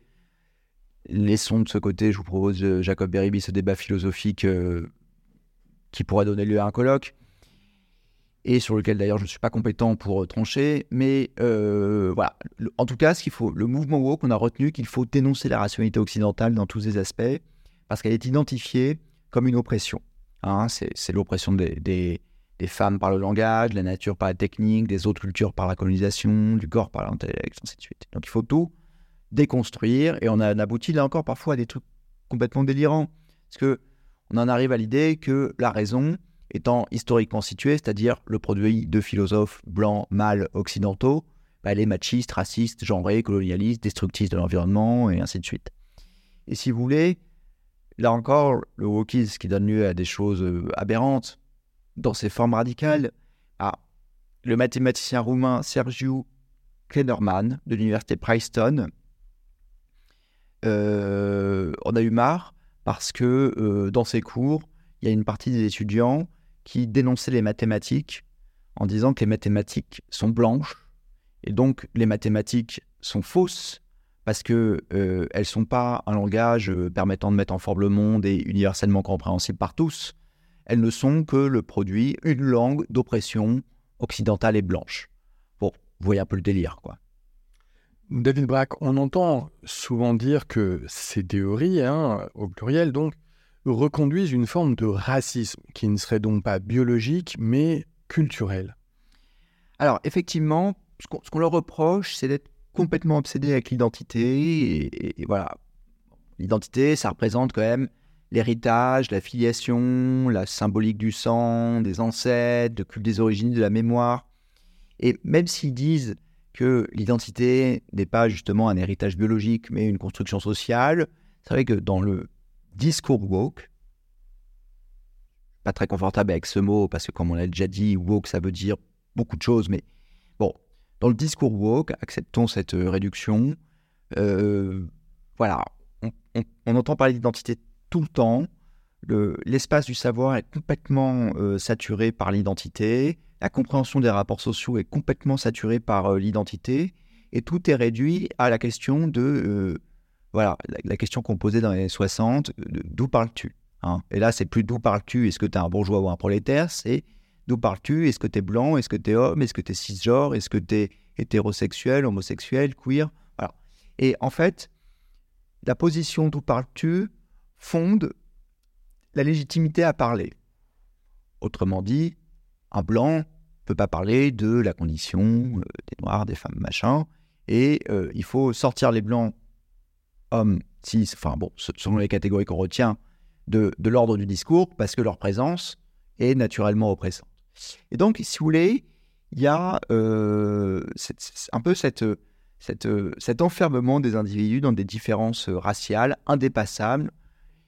Laissons de ce côté, je vous propose, Jacob Beribi, ce débat philosophique qui pourrait donner lieu à un colloque et sur lequel d'ailleurs je ne suis pas compétent pour euh, trancher. Mais euh, voilà, en tout cas, ce qu'il faut, le mouvement woke, on a retenu qu'il faut dénoncer la rationalité occidentale dans tous ses aspects, parce qu'elle est identifiée comme une oppression. Hein. c'est l'oppression des, femmes par le langage, de la nature par la technique, des autres cultures par la colonisation, du corps par l'intellect, ainsi de suite. Donc il faut tout déconstruire, et on a abouti là encore parfois à des trucs complètement délirants, parce que on en arrive à l'idée que la raison, étant historiquement située, c'est-à-dire le produit de philosophes blancs, mâles, occidentaux, bah, elle est machiste, raciste, genrée, colonialiste, destructrice de l'environnement, et ainsi de suite. Et si vous voulez, là encore, le wokisme qui donne lieu à des choses euh, aberrantes dans ses formes radicales, le mathématicien roumain Sergiu Kleinerman de l'université Princeton, euh, on a eu marre parce que euh, dans ses cours, il y a une partie des étudiants qui dénonçait les mathématiques en disant que les mathématiques sont blanches et donc les mathématiques sont fausses parce que euh, elles sont pas un langage euh, permettant de mettre en forme le monde et universellement compréhensible par tous. Elles ne sont que le produit, une langue d'oppression occidentale et blanche. Bon, vous voyez un peu le délire, quoi. David Braque, on entend souvent dire que ces théories, hein, au pluriel donc, reconduisent une forme de racisme qui ne serait donc pas biologique mais culturel. Alors effectivement, ce qu'on leur reproche, c'est d'être complètement obsédé avec l'identité. Et, voilà, l'identité, ça représente quand même l'héritage, la filiation, la symbolique du sang, des ancêtres, de des origines, de la mémoire. Et même s'ils disent que l'identité n'est pas justement un héritage biologique, mais une construction sociale, c'est vrai que dans le discours woke. Pas très confortable avec ce mot parce que, comme on l'a déjà dit, woke, ça veut dire beaucoup de choses. Mais bon, dans le discours woke, acceptons cette euh, réduction. Euh, voilà, on, entend parler d'identité tout le temps. L'espace du savoir est complètement euh, saturé par l'identité. La compréhension des rapports sociaux est complètement saturée par l'identité. Et tout est réduit à la question de voilà, la, question qu'on posait dans les années 60, d'où parles-tu hein? Et là, c'est plus d'où parles-tu, est-ce que tu es un bourgeois ou un prolétaire, c'est d'où parles-tu, est-ce que tu es blanc, est-ce que tu es homme, est-ce que tu es cisgenre, est-ce que tu es hétérosexuel, homosexuel, queer? Et en fait, la position d'où parles-tu fonde la légitimité à parler. Autrement dit, un blanc peut pas parler de la condition euh, des noirs, des femmes, machin, et euh, il faut sortir les blancs hommes, cis, enfin bon, selon les catégories qu'on retient, de, de l'ordre du discours, parce que leur présence est naturellement oppressante. Et donc, si vous voulez, il y a euh, un peu cet enfermement des individus dans des différences raciales indépassables,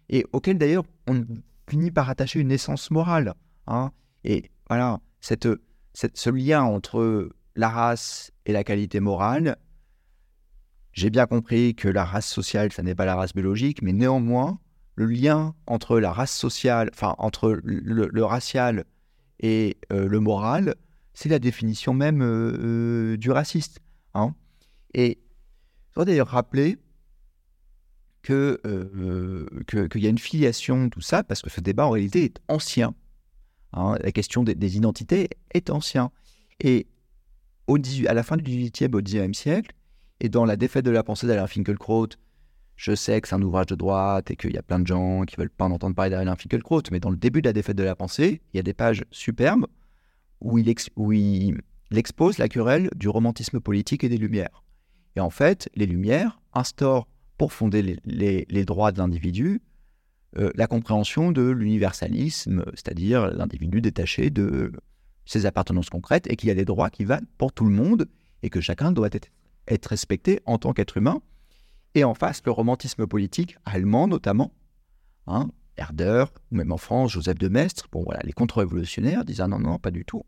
et auxquelles d'ailleurs on finit par attacher une essence morale. Hein. Et voilà, cette, cette, ce lien entre la race et la qualité morale, j'ai bien compris que la race sociale, ça n'est pas la race biologique, mais néanmoins, le lien entre la race sociale, enfin entre le, racial et euh, le moral, c'est la définition même euh, euh, du raciste. Hein. Et je voudrais d'ailleurs rappeler que qu'il y a une filiation, tout ça, parce que ce débat en réalité est ancien. Hein. La question des, identités est ancien. Et au 18, à la fin du 18e au 19e siècle, et dans La défaite de la pensée d'Alain Finkielkraut, je sais que c'est un ouvrage de droite et qu'il y a plein de gens qui veulent pas en entendre parler d'Alain Finkielkraut, mais dans le début de La défaite de la pensée, il y a des pages superbes où il, expose la querelle du romantisme politique et des Lumières. Et en fait, les Lumières instaurent, pour fonder les, les, droits de l'individu, euh, la compréhension de l'universalisme, c'est-à-dire l'individu détaché de ses appartenances concrètes et qu'il y a des droits qui valent pour tout le monde et que chacun doit être être respecté en tant qu'être humain. Et en face, le romantisme politique, allemand notamment, hein, Herder, ou même en France, Joseph de Maistre, bon voilà, les contre-révolutionnaires disent ah non, non, pas du tout.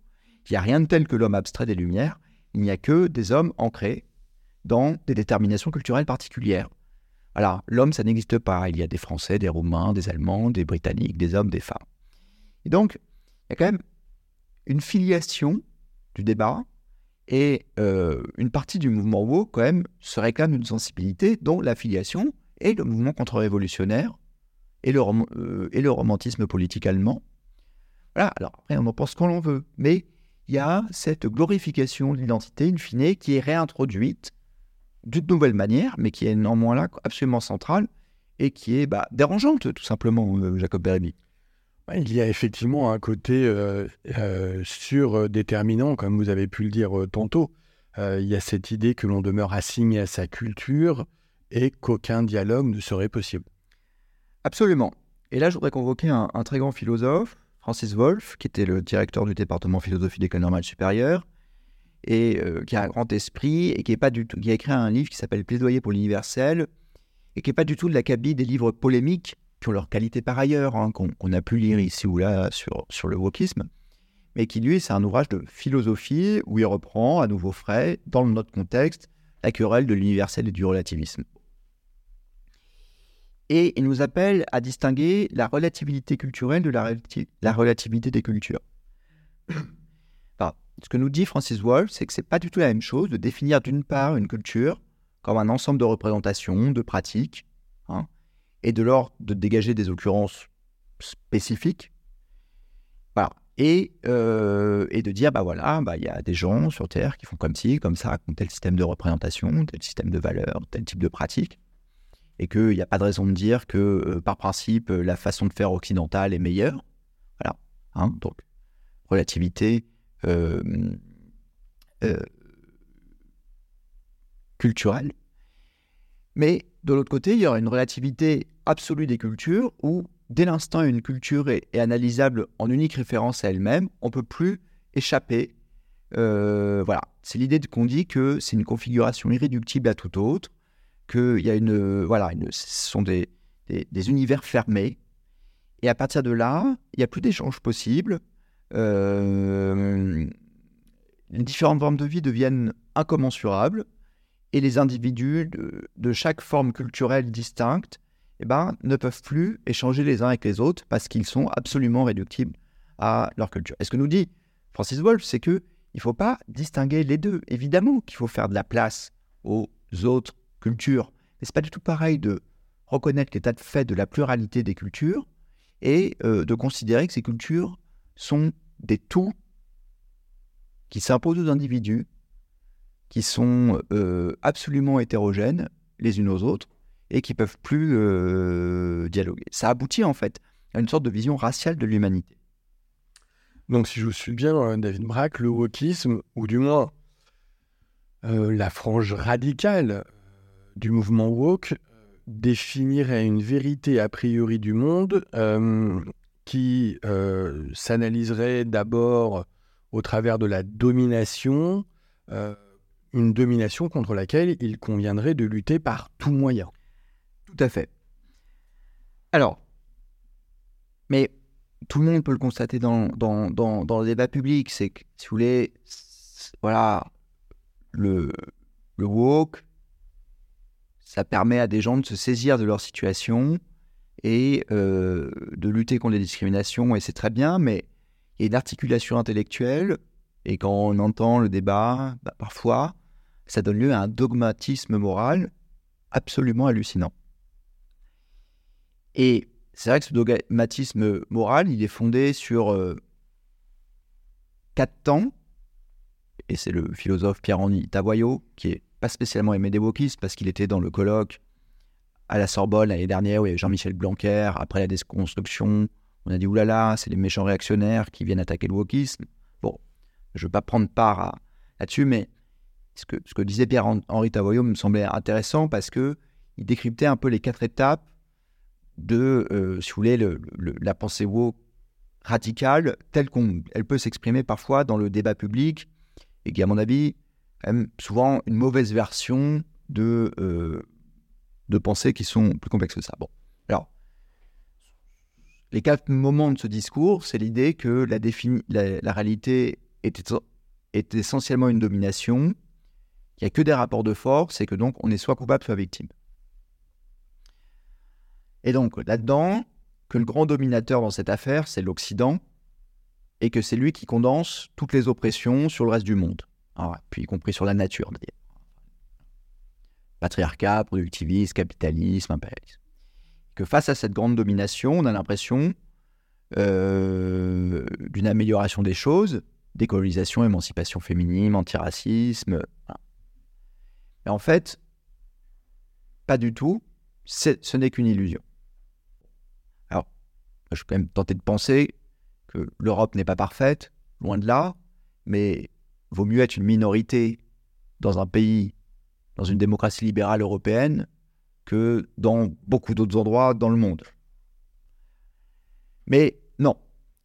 Il n'y a rien de tel que l'homme abstrait des Lumières, il n'y a que des hommes ancrés dans des déterminations culturelles particulières. Alors, l'homme, ça n'existe pas. Il y a des Français, des Roumains, des Allemands, des Britanniques, des hommes, des femmes. Et donc, il y a quand même une filiation du débat et euh, une partie du mouvement woke, quand même, se réclame d'une sensibilité dont l'affiliation est le mouvement contre-révolutionnaire et, le euh, et romantisme politique allemand. Voilà, alors après, on en pense qu'on l'on veut, mais il y a cette glorification de l'identité, in fine, qui est réintroduite d'une nouvelle manière, mais qui est néanmoins là absolument centrale et qui est bah, dérangeante, tout simplement, euh, Jacob Berby. Il y a effectivement un côté euh, euh, surdéterminant, comme vous avez pu le dire tantôt. il y a cette idée que l'on demeure assigné à sa culture et qu'aucun dialogue ne serait possible. Absolument. Et là, je voudrais convoquer un, très grand philosophe, Francis Wolff, qui était le directeur du département philosophie d'école normale supérieure, et qui a un grand esprit, et qui, pas du tout, qui a écrit un livre qui s'appelle Plaidoyer pour l'universel, et qui n'est pas du tout de l'acabit des livres polémiques qui ont leur qualité par ailleurs, hein, qu'on a pu lire ici ou là sur, sur le wokisme, mais qui lui, c'est un ouvrage de philosophie où il reprend à nouveau frais, dans notre contexte, la querelle de l'universel et du relativisme. Et il nous appelle à distinguer la relativité culturelle de la, la relativité des cultures. ce que nous dit Francis Wolff, c'est que c'est pas du tout la même chose de définir d'une part une culture comme un ensemble de représentations, de pratiques, et de l'ordre de dégager des occurrences spécifiques. Voilà. Et, euh, et de dire, bah voilà, bah, il y a des gens sur Terre qui font comme ci, comme ça, comme tel système de représentation, tel système de valeurs, tel type de pratique. Et qu'il n'y a pas de raison de dire que, euh, par principe, la façon de faire occidentale est meilleure. Voilà. Hein, donc, relativité euh, culturelle. Mais de l'autre côté, il y aura une relativité absolue des cultures où, dès l'instant une culture est, analysable en unique référence à elle-même, on ne peut plus échapper. Euh, voilà, c'est l'idée qu'on dit que c'est une configuration irréductible à tout autre, qu'il y a une, voilà, une, ce sont des, univers fermés, et à partir de là, il n'y a plus d'échanges possibles. Euh, les différentes formes de vie deviennent incommensurables et les individus de, chaque forme culturelle distincte eh ben, ne peuvent plus échanger les uns avec les autres parce qu'ils sont absolument réductibles à leur culture. Et ce que nous dit Francis Wolff, c'est que il ne faut pas distinguer les deux. Évidemment qu'il faut faire de la place aux autres cultures, mais c'est pas du tout pareil de reconnaître l'état de fait de la pluralité des cultures et euh, de considérer que ces cultures sont des tout qui s'imposent aux individus qui sont euh, absolument hétérogènes les unes aux autres et qui peuvent plus euh, dialoguer. Ça aboutit en fait à une sorte de vision raciale de l'humanité. Donc si je vous suis bien, euh, David Braque, le wokisme, ou du moins la frange radicale du mouvement woke, définirait une vérité a priori du monde qui s'analyserait d'abord au travers de la domination, une domination contre laquelle il conviendrait de lutter par tout moyen. Tout à fait. Alors, mais tout le monde peut le constater dans, dans, dans, le débat public, c'est que, si vous voulez, voilà, le, le woke, ça permet à des gens de se saisir de leur situation et euh, de lutter contre les discriminations, et c'est très bien, mais il y a une articulation intellectuelle, et quand on entend le débat, bah, parfois, ça donne lieu à un dogmatisme moral absolument hallucinant. Et c'est vrai que ce dogmatisme moral, il est fondé sur euh, quatre temps, et c'est le philosophe Pierre-Henri Tavoyot, qui est pas spécialement aimé des wokistes parce qu'il était dans le colloque à la Sorbonne l'année dernière où il y avait Jean-Michel Blanquer, après la déconstruction, on a dit oulala, c'est les méchants réactionnaires qui viennent attaquer le wokisme. Bon, je ne veux pas prendre part là-dessus, mais ce que, disait Pierre-Henri Tavoyot me semblait intéressant parce que il décryptait un peu les quatre étapes de, euh, si vous voulez, la pensée woke radicale telle qu'elle peut s'exprimer parfois dans le débat public et qui, à mon avis, souvent une mauvaise version de, euh, de pensées qui sont plus complexes que ça. Bon, alors, les quatre moments de ce discours, c'est l'idée que la réalité est, est essentiellement une domination, il n'y a que des rapports de force et que donc on est soit coupable, soit victime. Et donc là-dedans, que le grand dominateur dans cette affaire, c'est l'Occident, et que c'est lui qui condense toutes les oppressions sur le reste du monde, puis y compris sur la nature. Patriarcat, productivisme, capitalisme, impérialisme. Que face à cette grande domination, on a l'impression euh, d'une amélioration des choses, décolonisation, émancipation féminine, antiracisme. Mais en fait, pas du tout. Ce n'est qu'une illusion. Alors, je suis quand même tenté de penser que l'Europe n'est pas parfaite, loin de là, mais vaut mieux être une minorité dans un pays, dans une démocratie libérale européenne, que dans beaucoup d'autres endroits dans le monde. Mais non,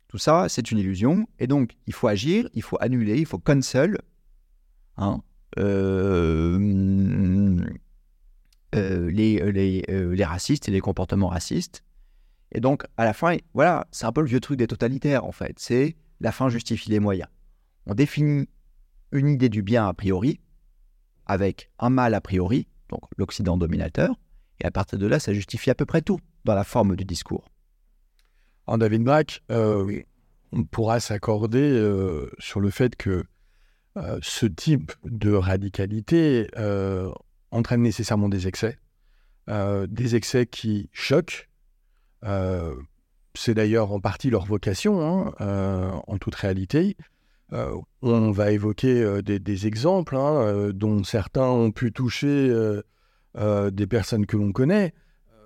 tout ça, c'est une illusion, et donc il faut agir, il faut annuler, il faut cancel hein, les, les, euh, les racistes et les comportements racistes, et donc, à la fin, voilà, c'est un peu le vieux truc des totalitaires, en fait. C'est la fin justifie les moyens. On définit une idée du bien a priori, avec un mal a priori, donc l'Occident dominateur, et à partir de là, ça justifie à peu près tout dans la forme du discours. En David Brack, euh, on pourra s'accorder euh, sur le fait que euh, ce type de radicalité entraîne nécessairement des excès, des excès qui choquent, euh, c'est d'ailleurs en partie leur vocation, hein, euh, en toute réalité. Euh, on va évoquer des, exemples hein, dont certains ont pu toucher des personnes que l'on connaît.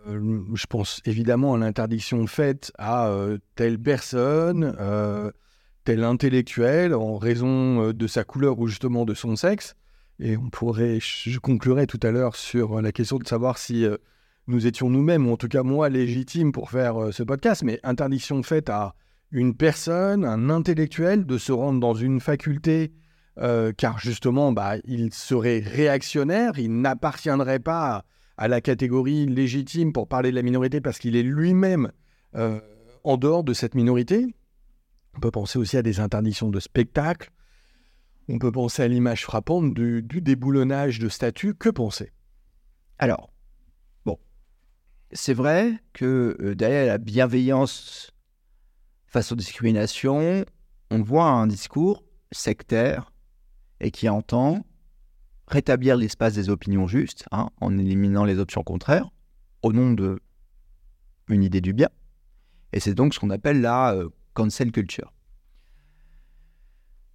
je pense évidemment à l'interdiction faite à telle personne, tel intellectuel, en raison de sa couleur ou justement de son sexe. Et on pourrait, je conclurai tout à l'heure sur la question de savoir si nous étions nous-mêmes, ou en tout cas moi, légitimes pour faire euh, ce podcast, mais interdiction faite à une personne, un intellectuel, de se rendre dans une faculté, euh, car justement, bah, il serait réactionnaire, il n'appartiendrait pas à, la catégorie légitime pour parler de la minorité parce qu'il est lui-même euh, en dehors de cette minorité. On peut penser aussi à des interdictions de spectacle. On peut penser à l'image frappante du, déboulonnage de statues. Que penser? Alors, c'est vrai que euh, derrière la bienveillance face aux discriminations, on voit un discours sectaire et qui entend rétablir l'espace des opinions justes hein, en éliminant les options contraires au nom de une idée du bien. Et c'est donc ce qu'on appelle la euh, cancel culture.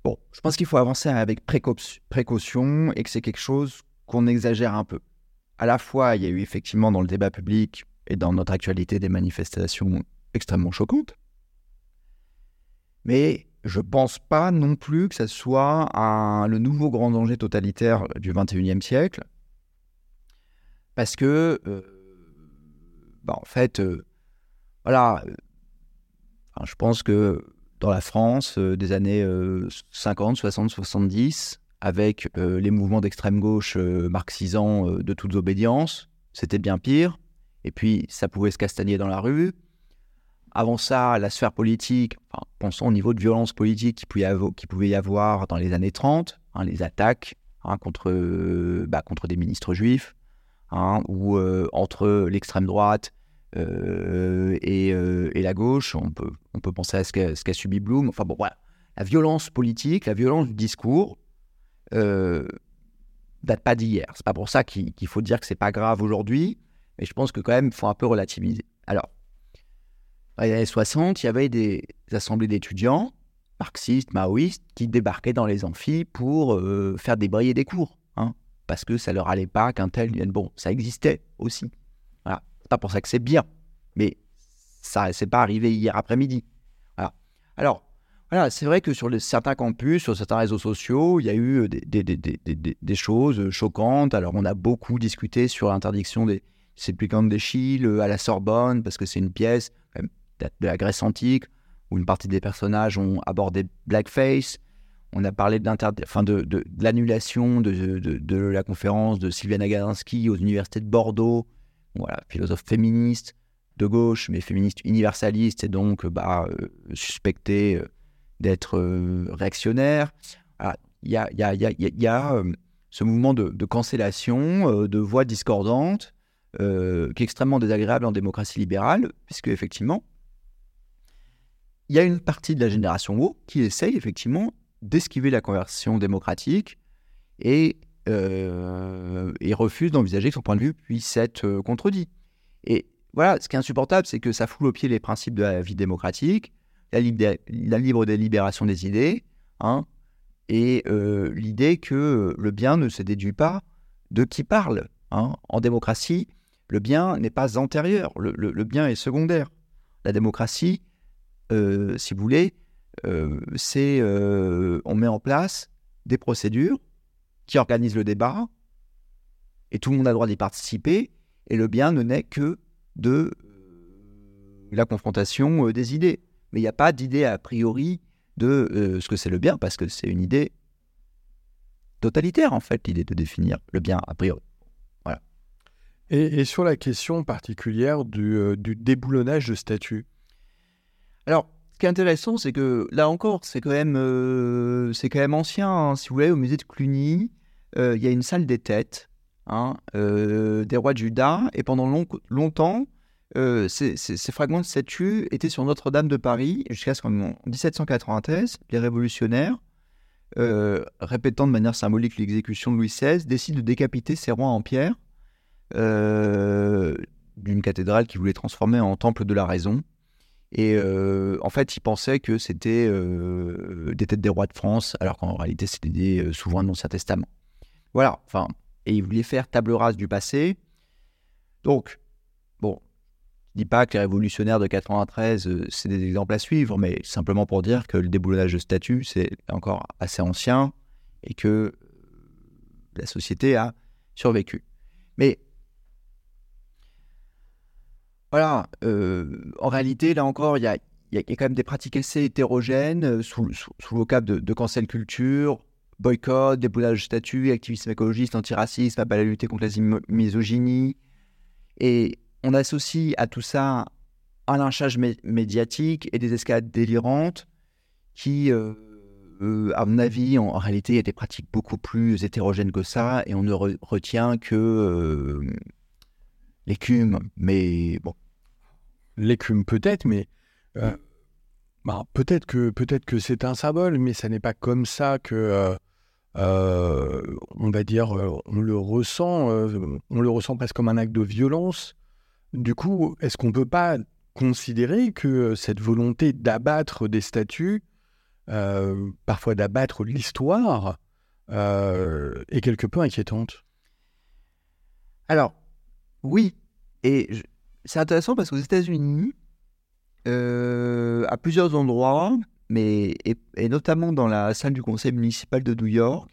Bon, je pense qu'il faut avancer avec précaution et que c'est quelque chose qu'on exagère un peu à la fois, il y a eu effectivement dans le débat public et dans notre actualité des manifestations extrêmement choquantes. Mais je pense pas non plus que ce soit le nouveau grand danger totalitaire du 21e siècle. Parce que, euh, bah, en fait, euh, voilà, je pense que dans la France euh, des années 50, 60, 70, avec euh, les mouvements d'extrême gauche euh, marxisants de toutes obédiences. C'était bien pire. Et puis, ça pouvait se castagner dans la rue. Avant ça, la sphère politique, pensons au niveau de violence politique qui pouvait y avoir, dans les années 30, hein, les attaques hein, contre, bah, contre des ministres juifs, hein, ou entre l'extrême droite et, et, la gauche. On peut, penser à ce qu'a subi Blum. Enfin bon, voilà. La violence politique, la violence du discours, euh, date pas d'hier. C'est pas pour ça qu'il faut dire que c'est pas grave aujourd'hui, mais je pense que quand même, il faut un peu relativiser. Alors, dans les années 60, il y avait des assemblées d'étudiants, marxistes, maoïstes, qui débarquaient dans les amphis pour euh, faire débrayer des cours, hein, parce que ça leur allait pas qu'un tel vienne. Bon, ça existait aussi. Voilà. C'est pas pour ça que c'est bien, mais ça, c'est pas arrivé hier après-midi. Voilà. Alors, c'est vrai que sur certains campus, sur certains réseaux sociaux, il y a eu euh, des, choses euh, choquantes. Alors, on a beaucoup discuté sur l'interdiction des sépulcres d'Échille à la Sorbonne, parce que c'est une pièce de la Grèce antique, où une partie des personnages ont abordé blackface. On a parlé de, de, l'annulation de, la conférence de Sylviana Nagansky aux universités de Bordeaux, voilà, philosophe féministe de gauche, mais féministe universaliste, et donc bah, euh, suspecté d'être euh, réactionnaire. Il y a, y a, y a, y a euh, ce mouvement de, de cancellation, euh, de voix discordantes, qui est extrêmement désagréable en démocratie libérale, puisque effectivement, il y a une partie de la génération woke qui essaye effectivement d'esquiver la conversion démocratique et, euh, et refuse d'envisager que son point de vue puisse être euh, contredit. Et voilà, ce qui est insupportable, c'est que ça foule au pied les principes de la vie démocratique, la, libre délibération des idées, hein, et euh, l'idée que le bien ne se déduit pas de qui parle. Hein. En démocratie, le bien n'est pas antérieur, le, bien est secondaire. La démocratie, euh, si vous voulez, c'est on met en place des procédures qui organisent le débat et tout le monde a le droit d'y participer et le bien ne naît que de la confrontation des idées. Mais il n'y a pas d'idée a priori de euh, ce que c'est le bien, parce que c'est une idée totalitaire, en fait, l'idée de définir le bien a priori. Voilà. Et, sur la question particulière du, euh, du déboulonnage de statut Alors, ce qui est intéressant, c'est que là encore, c'est quand même, euh, c'est quand ancien. Hein. Si vous voulez, au musée de Cluny, il y a une salle des têtes hein, des rois de Juda, et pendant longtemps, euh, ces, fragments de statue étaient sur Notre-Dame de Paris jusqu'à ce qu'en 1793, les révolutionnaires, euh, répétant de manière symbolique l'exécution de Louis XVI, décident de décapiter ces rois en pierre euh, d'une cathédrale qu'ils voulaient transformer en temple de la raison. Et en fait, ils pensaient que c'était des têtes des rois de France, alors qu'en réalité, c'était des souverains de l'Ancien Testament. Voilà, enfin, et ils voulaient faire table rase du passé. Donc, bon, je dis pas que les révolutionnaires de 93, euh, c'est des exemples à suivre, mais simplement pour dire que le déboulonnage de statut, c'est encore assez ancien et que euh, la société a survécu. Mais voilà, euh, en réalité, là encore, il y a, quand même des pratiques assez hétérogènes sous, le vocable de, de, cancel culture, boycott, déboulonnage de statut, activisme écologiste, antiracisme, appel à lutter contre la misogynie. Et on associe à tout ça un lynchage médiatique et des escalades délirantes qui, euh, euh, à mon avis, en, réalité, il y a des pratiques beaucoup plus hétérogènes que ça et on ne retient que euh, l'écume. Mais bon. L'écume peut-être, mais bah, peut-être que, peut que c'est un symbole, mais ça n'est pas comme ça que. on va dire, on le ressent, on le ressent presque comme un acte de violence. Du coup, est-ce qu'on ne peut pas considérer que cette volonté d'abattre des statues, euh, parfois d'abattre l'histoire, euh, est quelque peu inquiétante? Alors, oui. Et c'est intéressant parce qu'aux États-Unis, euh, à plusieurs endroits, et, notamment dans la salle du conseil municipal de New York,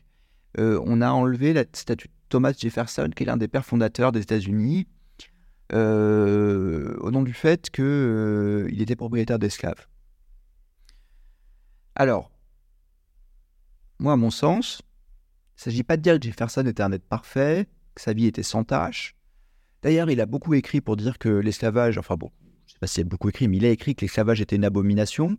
on a enlevé la statue de Thomas Jefferson, qui est l'un des pères fondateurs des États-Unis, euh, au nom du fait qu'il euh, était propriétaire d'esclaves. Alors, moi, à mon sens, il ne s'agit pas de dire que Jefferson était un être parfait, que sa vie était sans tâche. D'ailleurs, il a beaucoup écrit pour dire que l'esclavage, enfin bon, je ne sais pas s'il a beaucoup écrit, mais il a écrit que l'esclavage était une abomination.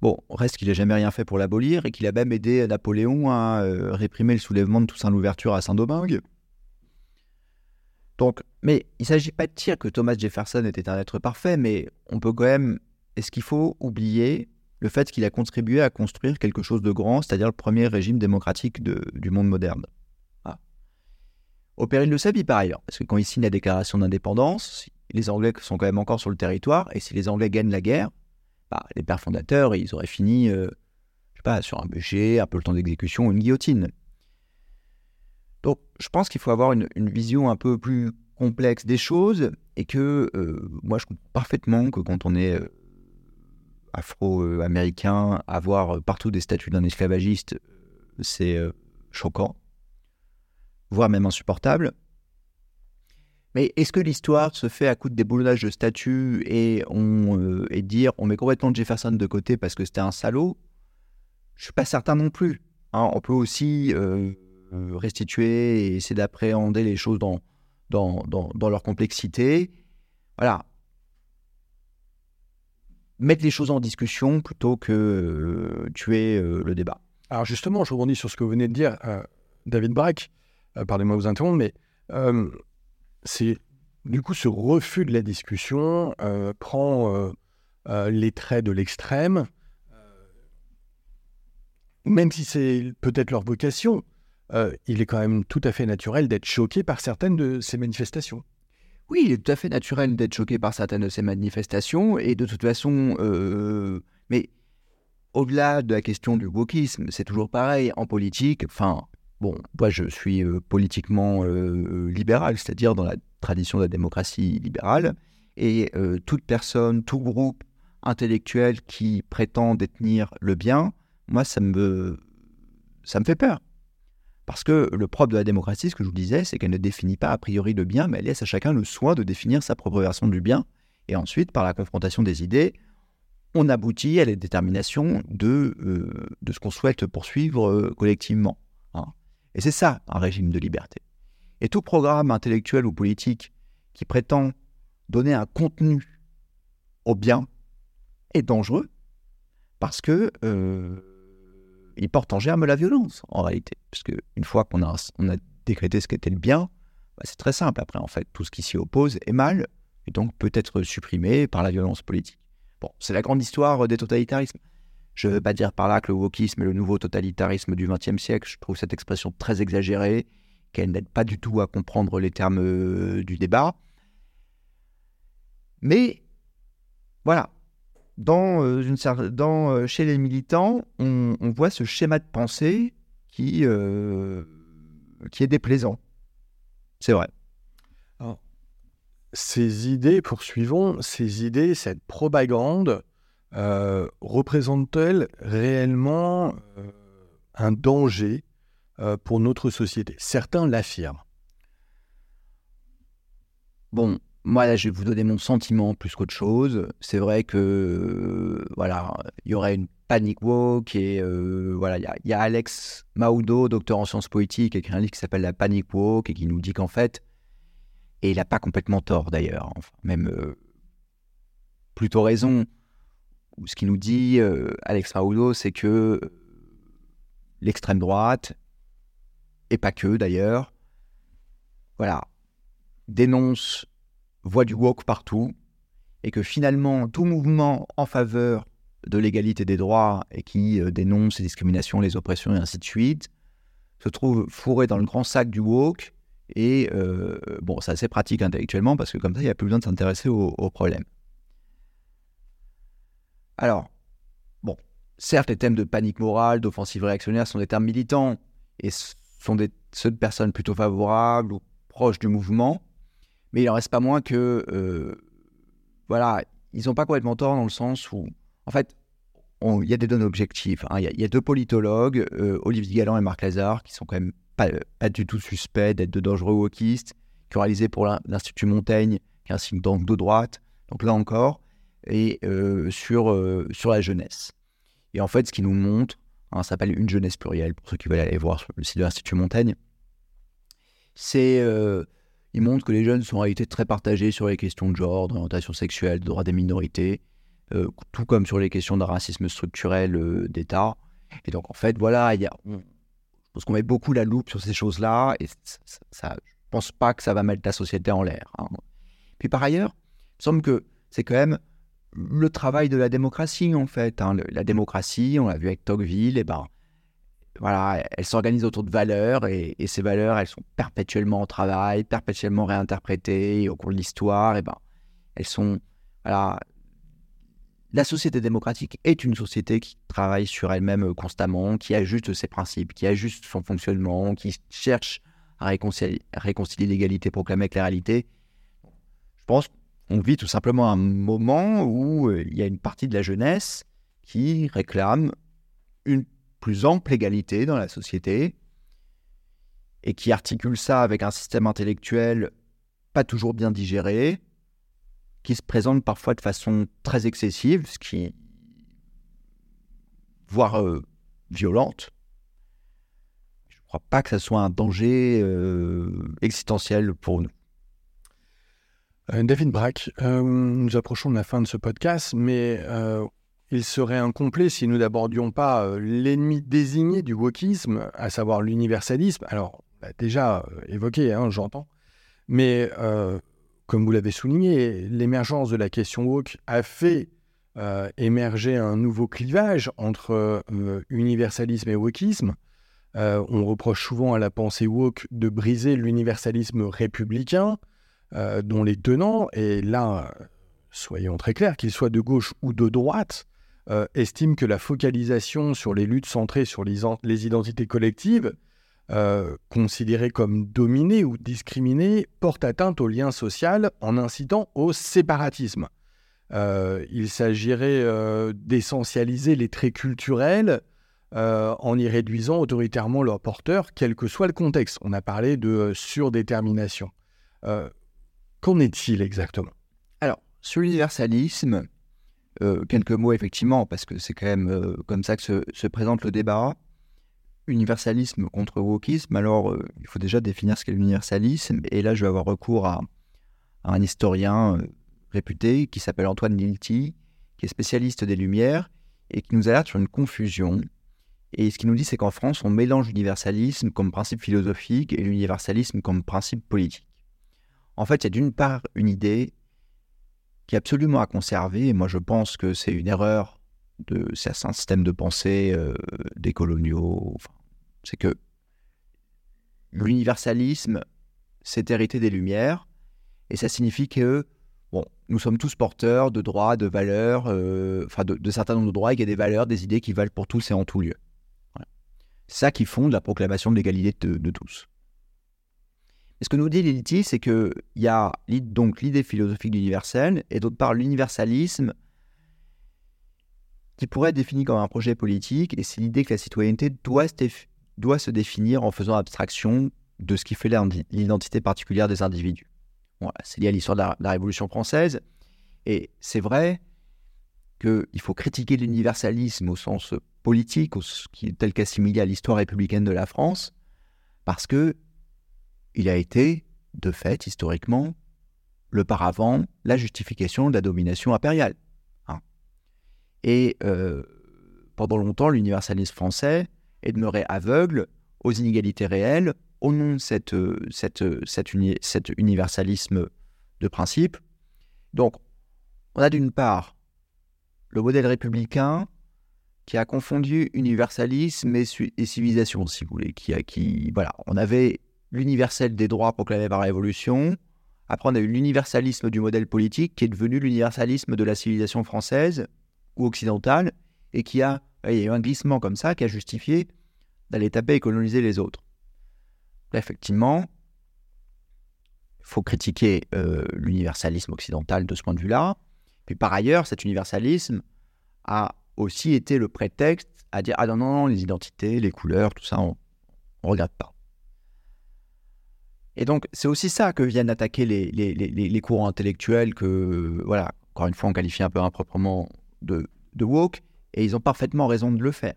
Bon, reste qu'il n'a jamais rien fait pour l'abolir et qu'il a même aidé Napoléon à euh, réprimer le soulèvement de Toussaint l'Ouverture à Saint-Domingue. Donc, mais il ne s'agit pas de dire que Thomas Jefferson était un être parfait, mais on peut quand même. Est-ce qu'il faut oublier le fait qu'il a contribué à construire quelque chose de grand, c'est-à-dire le premier régime démocratique du monde moderne? Au péril de par ailleurs, parce que quand il signe la déclaration d'indépendance, les Anglais sont quand même encore sur le territoire, et si les Anglais gagnent la guerre, bah, les pères fondateurs, ils auraient fini, euh, je sais pas, sur un bûcher, un peu le temps d'exécution, une guillotine. Donc, je pense qu'il faut avoir une, vision un peu plus complexe des choses et que euh, moi, je comprends parfaitement que quand on est euh, afro-américain, avoir partout des statuts d'un esclavagiste, c'est euh, choquant, voire même insupportable. Mais est-ce que l'histoire se fait à coup de déboulonnage de statuts et, on, et dire on met complètement Jefferson de côté parce que c'était un salaud? Je suis pas certain non plus. Hein. on peut aussi euh, restituer et essayer d'appréhender les choses dans, dans, dans, leur complexité. Voilà. Mettre les choses en discussion plutôt que euh, tuer euh, le débat. Alors justement, je rebondis sur ce que vous venez de dire, David Braque, pardonnez-moi de vous interrompre, mais c'est du coup ce refus de la discussion prend les traits de l'extrême, même si c'est peut-être leur vocation, il est quand même tout à fait naturel d'être choqué par certaines de ces manifestations. Oui, il est tout à fait naturel d'être choqué par certaines de ces manifestations, et de toute façon, mais au-delà de la question du wokisme, c'est toujours pareil en politique. Enfin, bon, moi je suis euh, politiquement euh, libéral, c'est-à-dire dans la tradition de la démocratie libérale, et euh, toute personne, tout groupe intellectuel qui prétend détenir le bien, moi ça me, ça me fait peur. Parce que le propre de la démocratie, ce que je vous disais, c'est qu'elle ne définit pas a priori le bien, mais elle laisse à chacun le soin de définir sa propre version du bien. Et ensuite, par la confrontation des idées, on aboutit à la détermination de, euh, de ce qu'on souhaite poursuivre euh, collectivement. Et c'est ça, un régime de liberté. Et tout programme intellectuel ou politique qui prétend donner un contenu au bien est dangereux parce que euh, il porte en germe la violence, en réalité. Parce une fois qu'on a, décrété ce qu'était le bien, bah, c'est très simple. Après, en fait, tout ce qui s'y oppose est mal et donc peut être supprimé par la violence politique. Bon, c'est la grande histoire des totalitarismes. Je ne veux pas dire par là que le wokisme est le nouveau totalitarisme du XXe siècle. Je trouve cette expression très exagérée, qu'elle n'aide pas du tout à comprendre les termes euh, du débat. Mais voilà, dans, euh, euh, chez les militants, on, voit ce schéma de pensée qui est déplaisant. C'est vrai ces idées, poursuivons, ces idées, cette propagande, euh, représente-t-elle réellement euh, un danger euh, pour notre société? Certains l'affirment. Bon, moi là, je vais vous donner mon sentiment plus qu'autre chose. C'est vrai que voilà, il y aurait une panic walk et voilà, il y, a Alex Maudo, docteur en sciences politiques, qui écrit un livre qui s'appelle La panic walk et qui nous dit qu'en fait, et il n'a pas complètement tort d'ailleurs, même plutôt raison. Ce qu'il nous dit, euh, Alex Raoulot, c'est que euh, l'extrême droite, et pas que d'ailleurs, voilà, dénonce, voit du woke partout, et que finalement, tout mouvement en faveur de l'égalité des droits et qui dénonce les discriminations, les oppressions et ainsi de suite, se trouve fourré dans le grand sac du woke et euh, bon, c'est assez pratique intellectuellement parce que comme ça, il n'y a plus besoin de s'intéresser au, problème. Alors, bon, certes, les thèmes de panique morale, d'offensive réactionnaire sont des termes militants et sont des, ceux de personnes plutôt favorables ou proches du mouvement, mais il n'en reste pas moins que, euh, voilà, ils n'ont pas complètement tort dans le sens où, en fait, il y a des données objectives. Hein. Il y, a deux politologues, euh, Olivier Galland et Marc Lazare, qui sont quand même pas, du tout suspect d'être de dangereux wokistes, qui ont réalisé pour l'Institut Montaigne, qui est un signe d'angle de droite, donc là encore, et euh, sur, euh, sur la jeunesse. Et en fait, ce qui nous montre, hein, ça s'appelle Une jeunesse plurielle, pour ceux qui veulent aller voir le site de l'Institut Montaigne, c'est. Euh, il montre que les jeunes sont en réalité très partagés sur les questions de genre, d'orientation sexuelle, de droits des minorités, tout comme sur les questions de racisme structurel d'État. Et donc, en fait, voilà, il y a, parce qu'on met beaucoup la loupe sur ces choses-là et ça, je pense pas que ça va mettre la société en l'air. Hein. Puis par ailleurs, il semble que c'est quand même le travail de la démocratie en fait. Hein. la démocratie, on l'a vu avec Tocqueville, et ben voilà, elle s'organise autour de valeurs et, ces valeurs, elles sont perpétuellement en travail, perpétuellement réinterprétées au cours de l'histoire. Et ben, elles sont la société démocratique est une société qui travaille sur elle-même euh, constamment, qui ajuste ses principes, qui ajuste son fonctionnement, qui cherche à réconcilier, l'égalité proclamée avec la réalité. Je pense qu'on vit tout simplement un moment où euh, il y a une partie de la jeunesse qui réclame une plus ample égalité dans la société et qui articule ça avec un système intellectuel pas toujours bien digéré, qui se présente parfois de façon très excessive, ce qui voire euh, violente. Je ne crois pas que ce soit un danger euh, existentiel pour nous. Euh, David Brack, nous approchons de la fin de ce podcast, mais il serait incomplet si nous n'abordions pas l'ennemi désigné du wokisme, à savoir l'universalisme. Alors, l'a déjà évoqué, hein, j'entends, mais comme vous l'avez souligné, l'émergence de la question woke a fait émerger un nouveau clivage entre universalisme et wokisme. on reproche souvent à la pensée woke de briser l'universalisme républicain, dont les tenants, et là, soyons très clairs, qu'ils soient de gauche ou de droite, estiment que la focalisation sur les luttes centrées sur les identités collectives euh, considérés comme dominés ou discriminés portent atteinte au lien social en incitant au séparatisme. Euh, il s'agirait euh, d'essentialiser les traits culturels en y réduisant autoritairement leurs porteurs, quel que soit le contexte. On a parlé de surdétermination. Qu'en est-il exactement? Alors, sur l'universalisme, quelques mots effectivement, parce que c'est quand même comme ça que se présente le débat universalisme contre wokisme, alors euh, il faut déjà définir ce qu'est l'universalisme. Et là, je vais avoir recours à, un historien euh, réputé qui s'appelle Antoine Lilti, qui est spécialiste des Lumières et qui nous alerte sur une confusion. Et ce qu'il nous dit, c'est qu'en France, on mélange l'universalisme comme principe philosophique et l'universalisme comme principe politique. En fait, il y a d'une part une idée qui est absolument à conserver, et moi je pense que c'est une erreur de certains systèmes de pensée euh, des coloniaux. c'est que l'universalisme, c'est hérité des Lumières, et ça signifie que bon, nous sommes tous porteurs de droits, de valeurs, euh, enfin de, certains nombres de droits, et qu'il y a des valeurs, des idées qui valent pour tous et en tout lieu. C'est ça qui fonde la proclamation de l'égalité de, tous. Et ce que nous dit Liliti, c'est qu'il y a donc l'idée philosophique d'universel, et d'autre part l'universalisme qui pourrait être défini comme un projet politique, et c'est l'idée que la citoyenneté doit se, doit se définir en faisant abstraction de ce qui fait l'identité particulière des individus. Voilà, c'est lié à l'histoire de, la Révolution française, et c'est vrai qu'il faut critiquer l'universalisme au sens politique, tel qu'assimilé à l'histoire républicaine de la France, parce que il a été, de fait, historiquement, le paravent, la justification de la domination impériale. Et euh, pendant longtemps, l'universalisme français est demeuré aveugle aux inégalités réelles au nom de cette, cet universalisme de principe. Donc, on a d'une part le modèle républicain qui a confondu universalisme et, civilisation, si vous voulez. Qui, a, qui, voilà, on avait l'universel des droits proclamé par la Révolution. Après, on a eu l'universalisme du modèle politique qui est devenu l'universalisme de la civilisation française ou occidentale, et qui a, il y a eu un glissement comme ça qui a justifié d'aller taper et coloniser les autres. Là, effectivement, il faut critiquer euh, l'universalisme occidental de ce point de vue-là. Puis par ailleurs, cet universalisme a aussi été le prétexte à dire ah non non, non les identités, les couleurs, tout ça, on, ne regarde pas. Et donc c'est aussi ça que viennent attaquer les, courants intellectuels que voilà encore une fois on qualifie un peu improprement de, de woke, et ils ont parfaitement raison de le faire.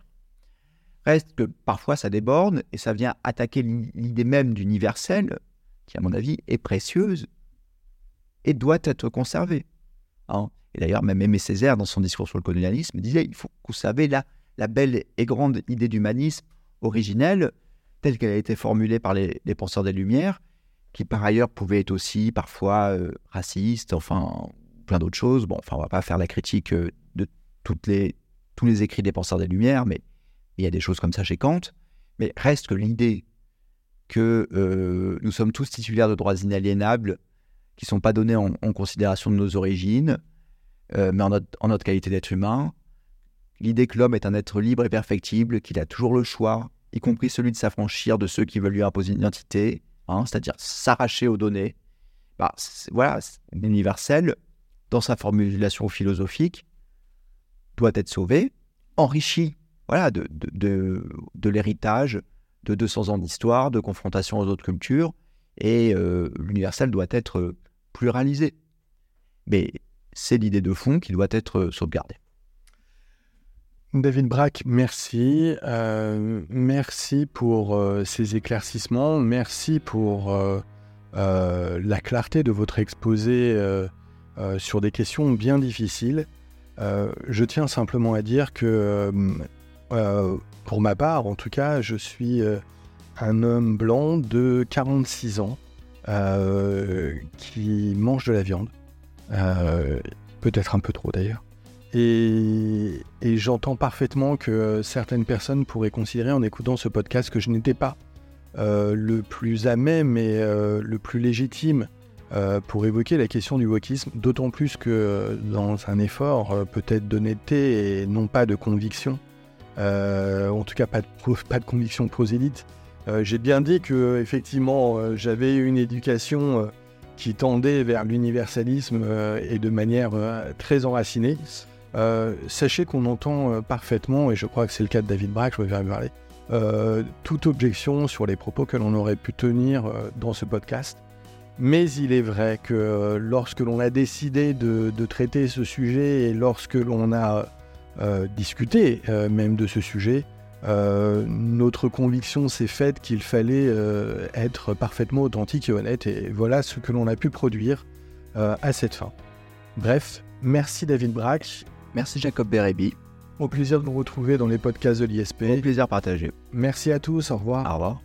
Reste que parfois ça déborde et ça vient attaquer l'idée même d'universel, qui à mon avis est précieuse et doit être conservée. Hein. et d'ailleurs, même Aimé Césaire, dans son discours sur le colonialisme, disait il faut conserver la, la belle et grande idée d'humanisme originelle, telle qu'elle a été formulée par les, penseurs des Lumières, qui par ailleurs pouvait être aussi parfois euh, raciste, enfin plein d'autres choses. Bon, enfin, on va pas faire la critique euh, de les, tous les écrits des penseurs des Lumières, mais il y a des choses comme ça chez Kant. Mais reste que l'idée que euh, nous sommes tous titulaires de droits inaliénables qui ne sont pas donnés en, considération de nos origines, mais en notre, qualité d'être humain. L'idée que l'homme est un être libre et perfectible, qu'il a toujours le choix, y compris celui de s'affranchir de ceux qui veulent lui imposer une identité, hein, c'est-à-dire s'arracher aux données. Bah, voilà, c'est universel dans sa formulation philosophique, doit être sauvé, enrichi voilà, de, de, de, l'héritage de 200 ans d'histoire, de confrontation aux autres cultures, et euh, l'universel doit être pluralisé. Mais c'est l'idée de fond qui doit être sauvegardée. David Braque, merci. Euh, merci pour euh, ces éclaircissements. Merci pour la clarté de votre exposé sur des questions bien difficiles. Euh, je tiens simplement à dire que, euh, euh, pour ma part, en tout cas, je suis un homme blanc de 46 ans qui mange de la viande, peut-être un peu trop d'ailleurs, Et, j'entends parfaitement que certaines personnes pourraient considérer en écoutant ce podcast que je n'étais pas euh, le plus à même et euh, le plus légitime euh, pour évoquer la question du wokisme, d'autant plus que dans un effort peut-être d'honnêteté et non pas de conviction, en tout cas pas de, pas de conviction prosélyte, j'ai bien dit que effectivement j'avais une éducation qui tendait vers l'universalisme et de manière très enracinée. Sachez qu'on entend parfaitement, et je crois que c'est le cas de David Braque, je vais parler, euh, toute objection sur les propos que l'on aurait pu tenir euh, dans ce podcast. Mais il est vrai que euh, lorsque l'on a décidé de, traiter ce sujet et lorsque l'on a discuté même de ce sujet, notre conviction s'est faite qu'il fallait être parfaitement authentique et honnête. Et voilà ce que l'on a pu produire à cette fin. Bref, merci David Braque. Merci Jacob Berebi. Au plaisir de nous retrouver dans les podcasts de l'ISP. Au plaisir partagé. Merci à tous, au revoir. Au revoir.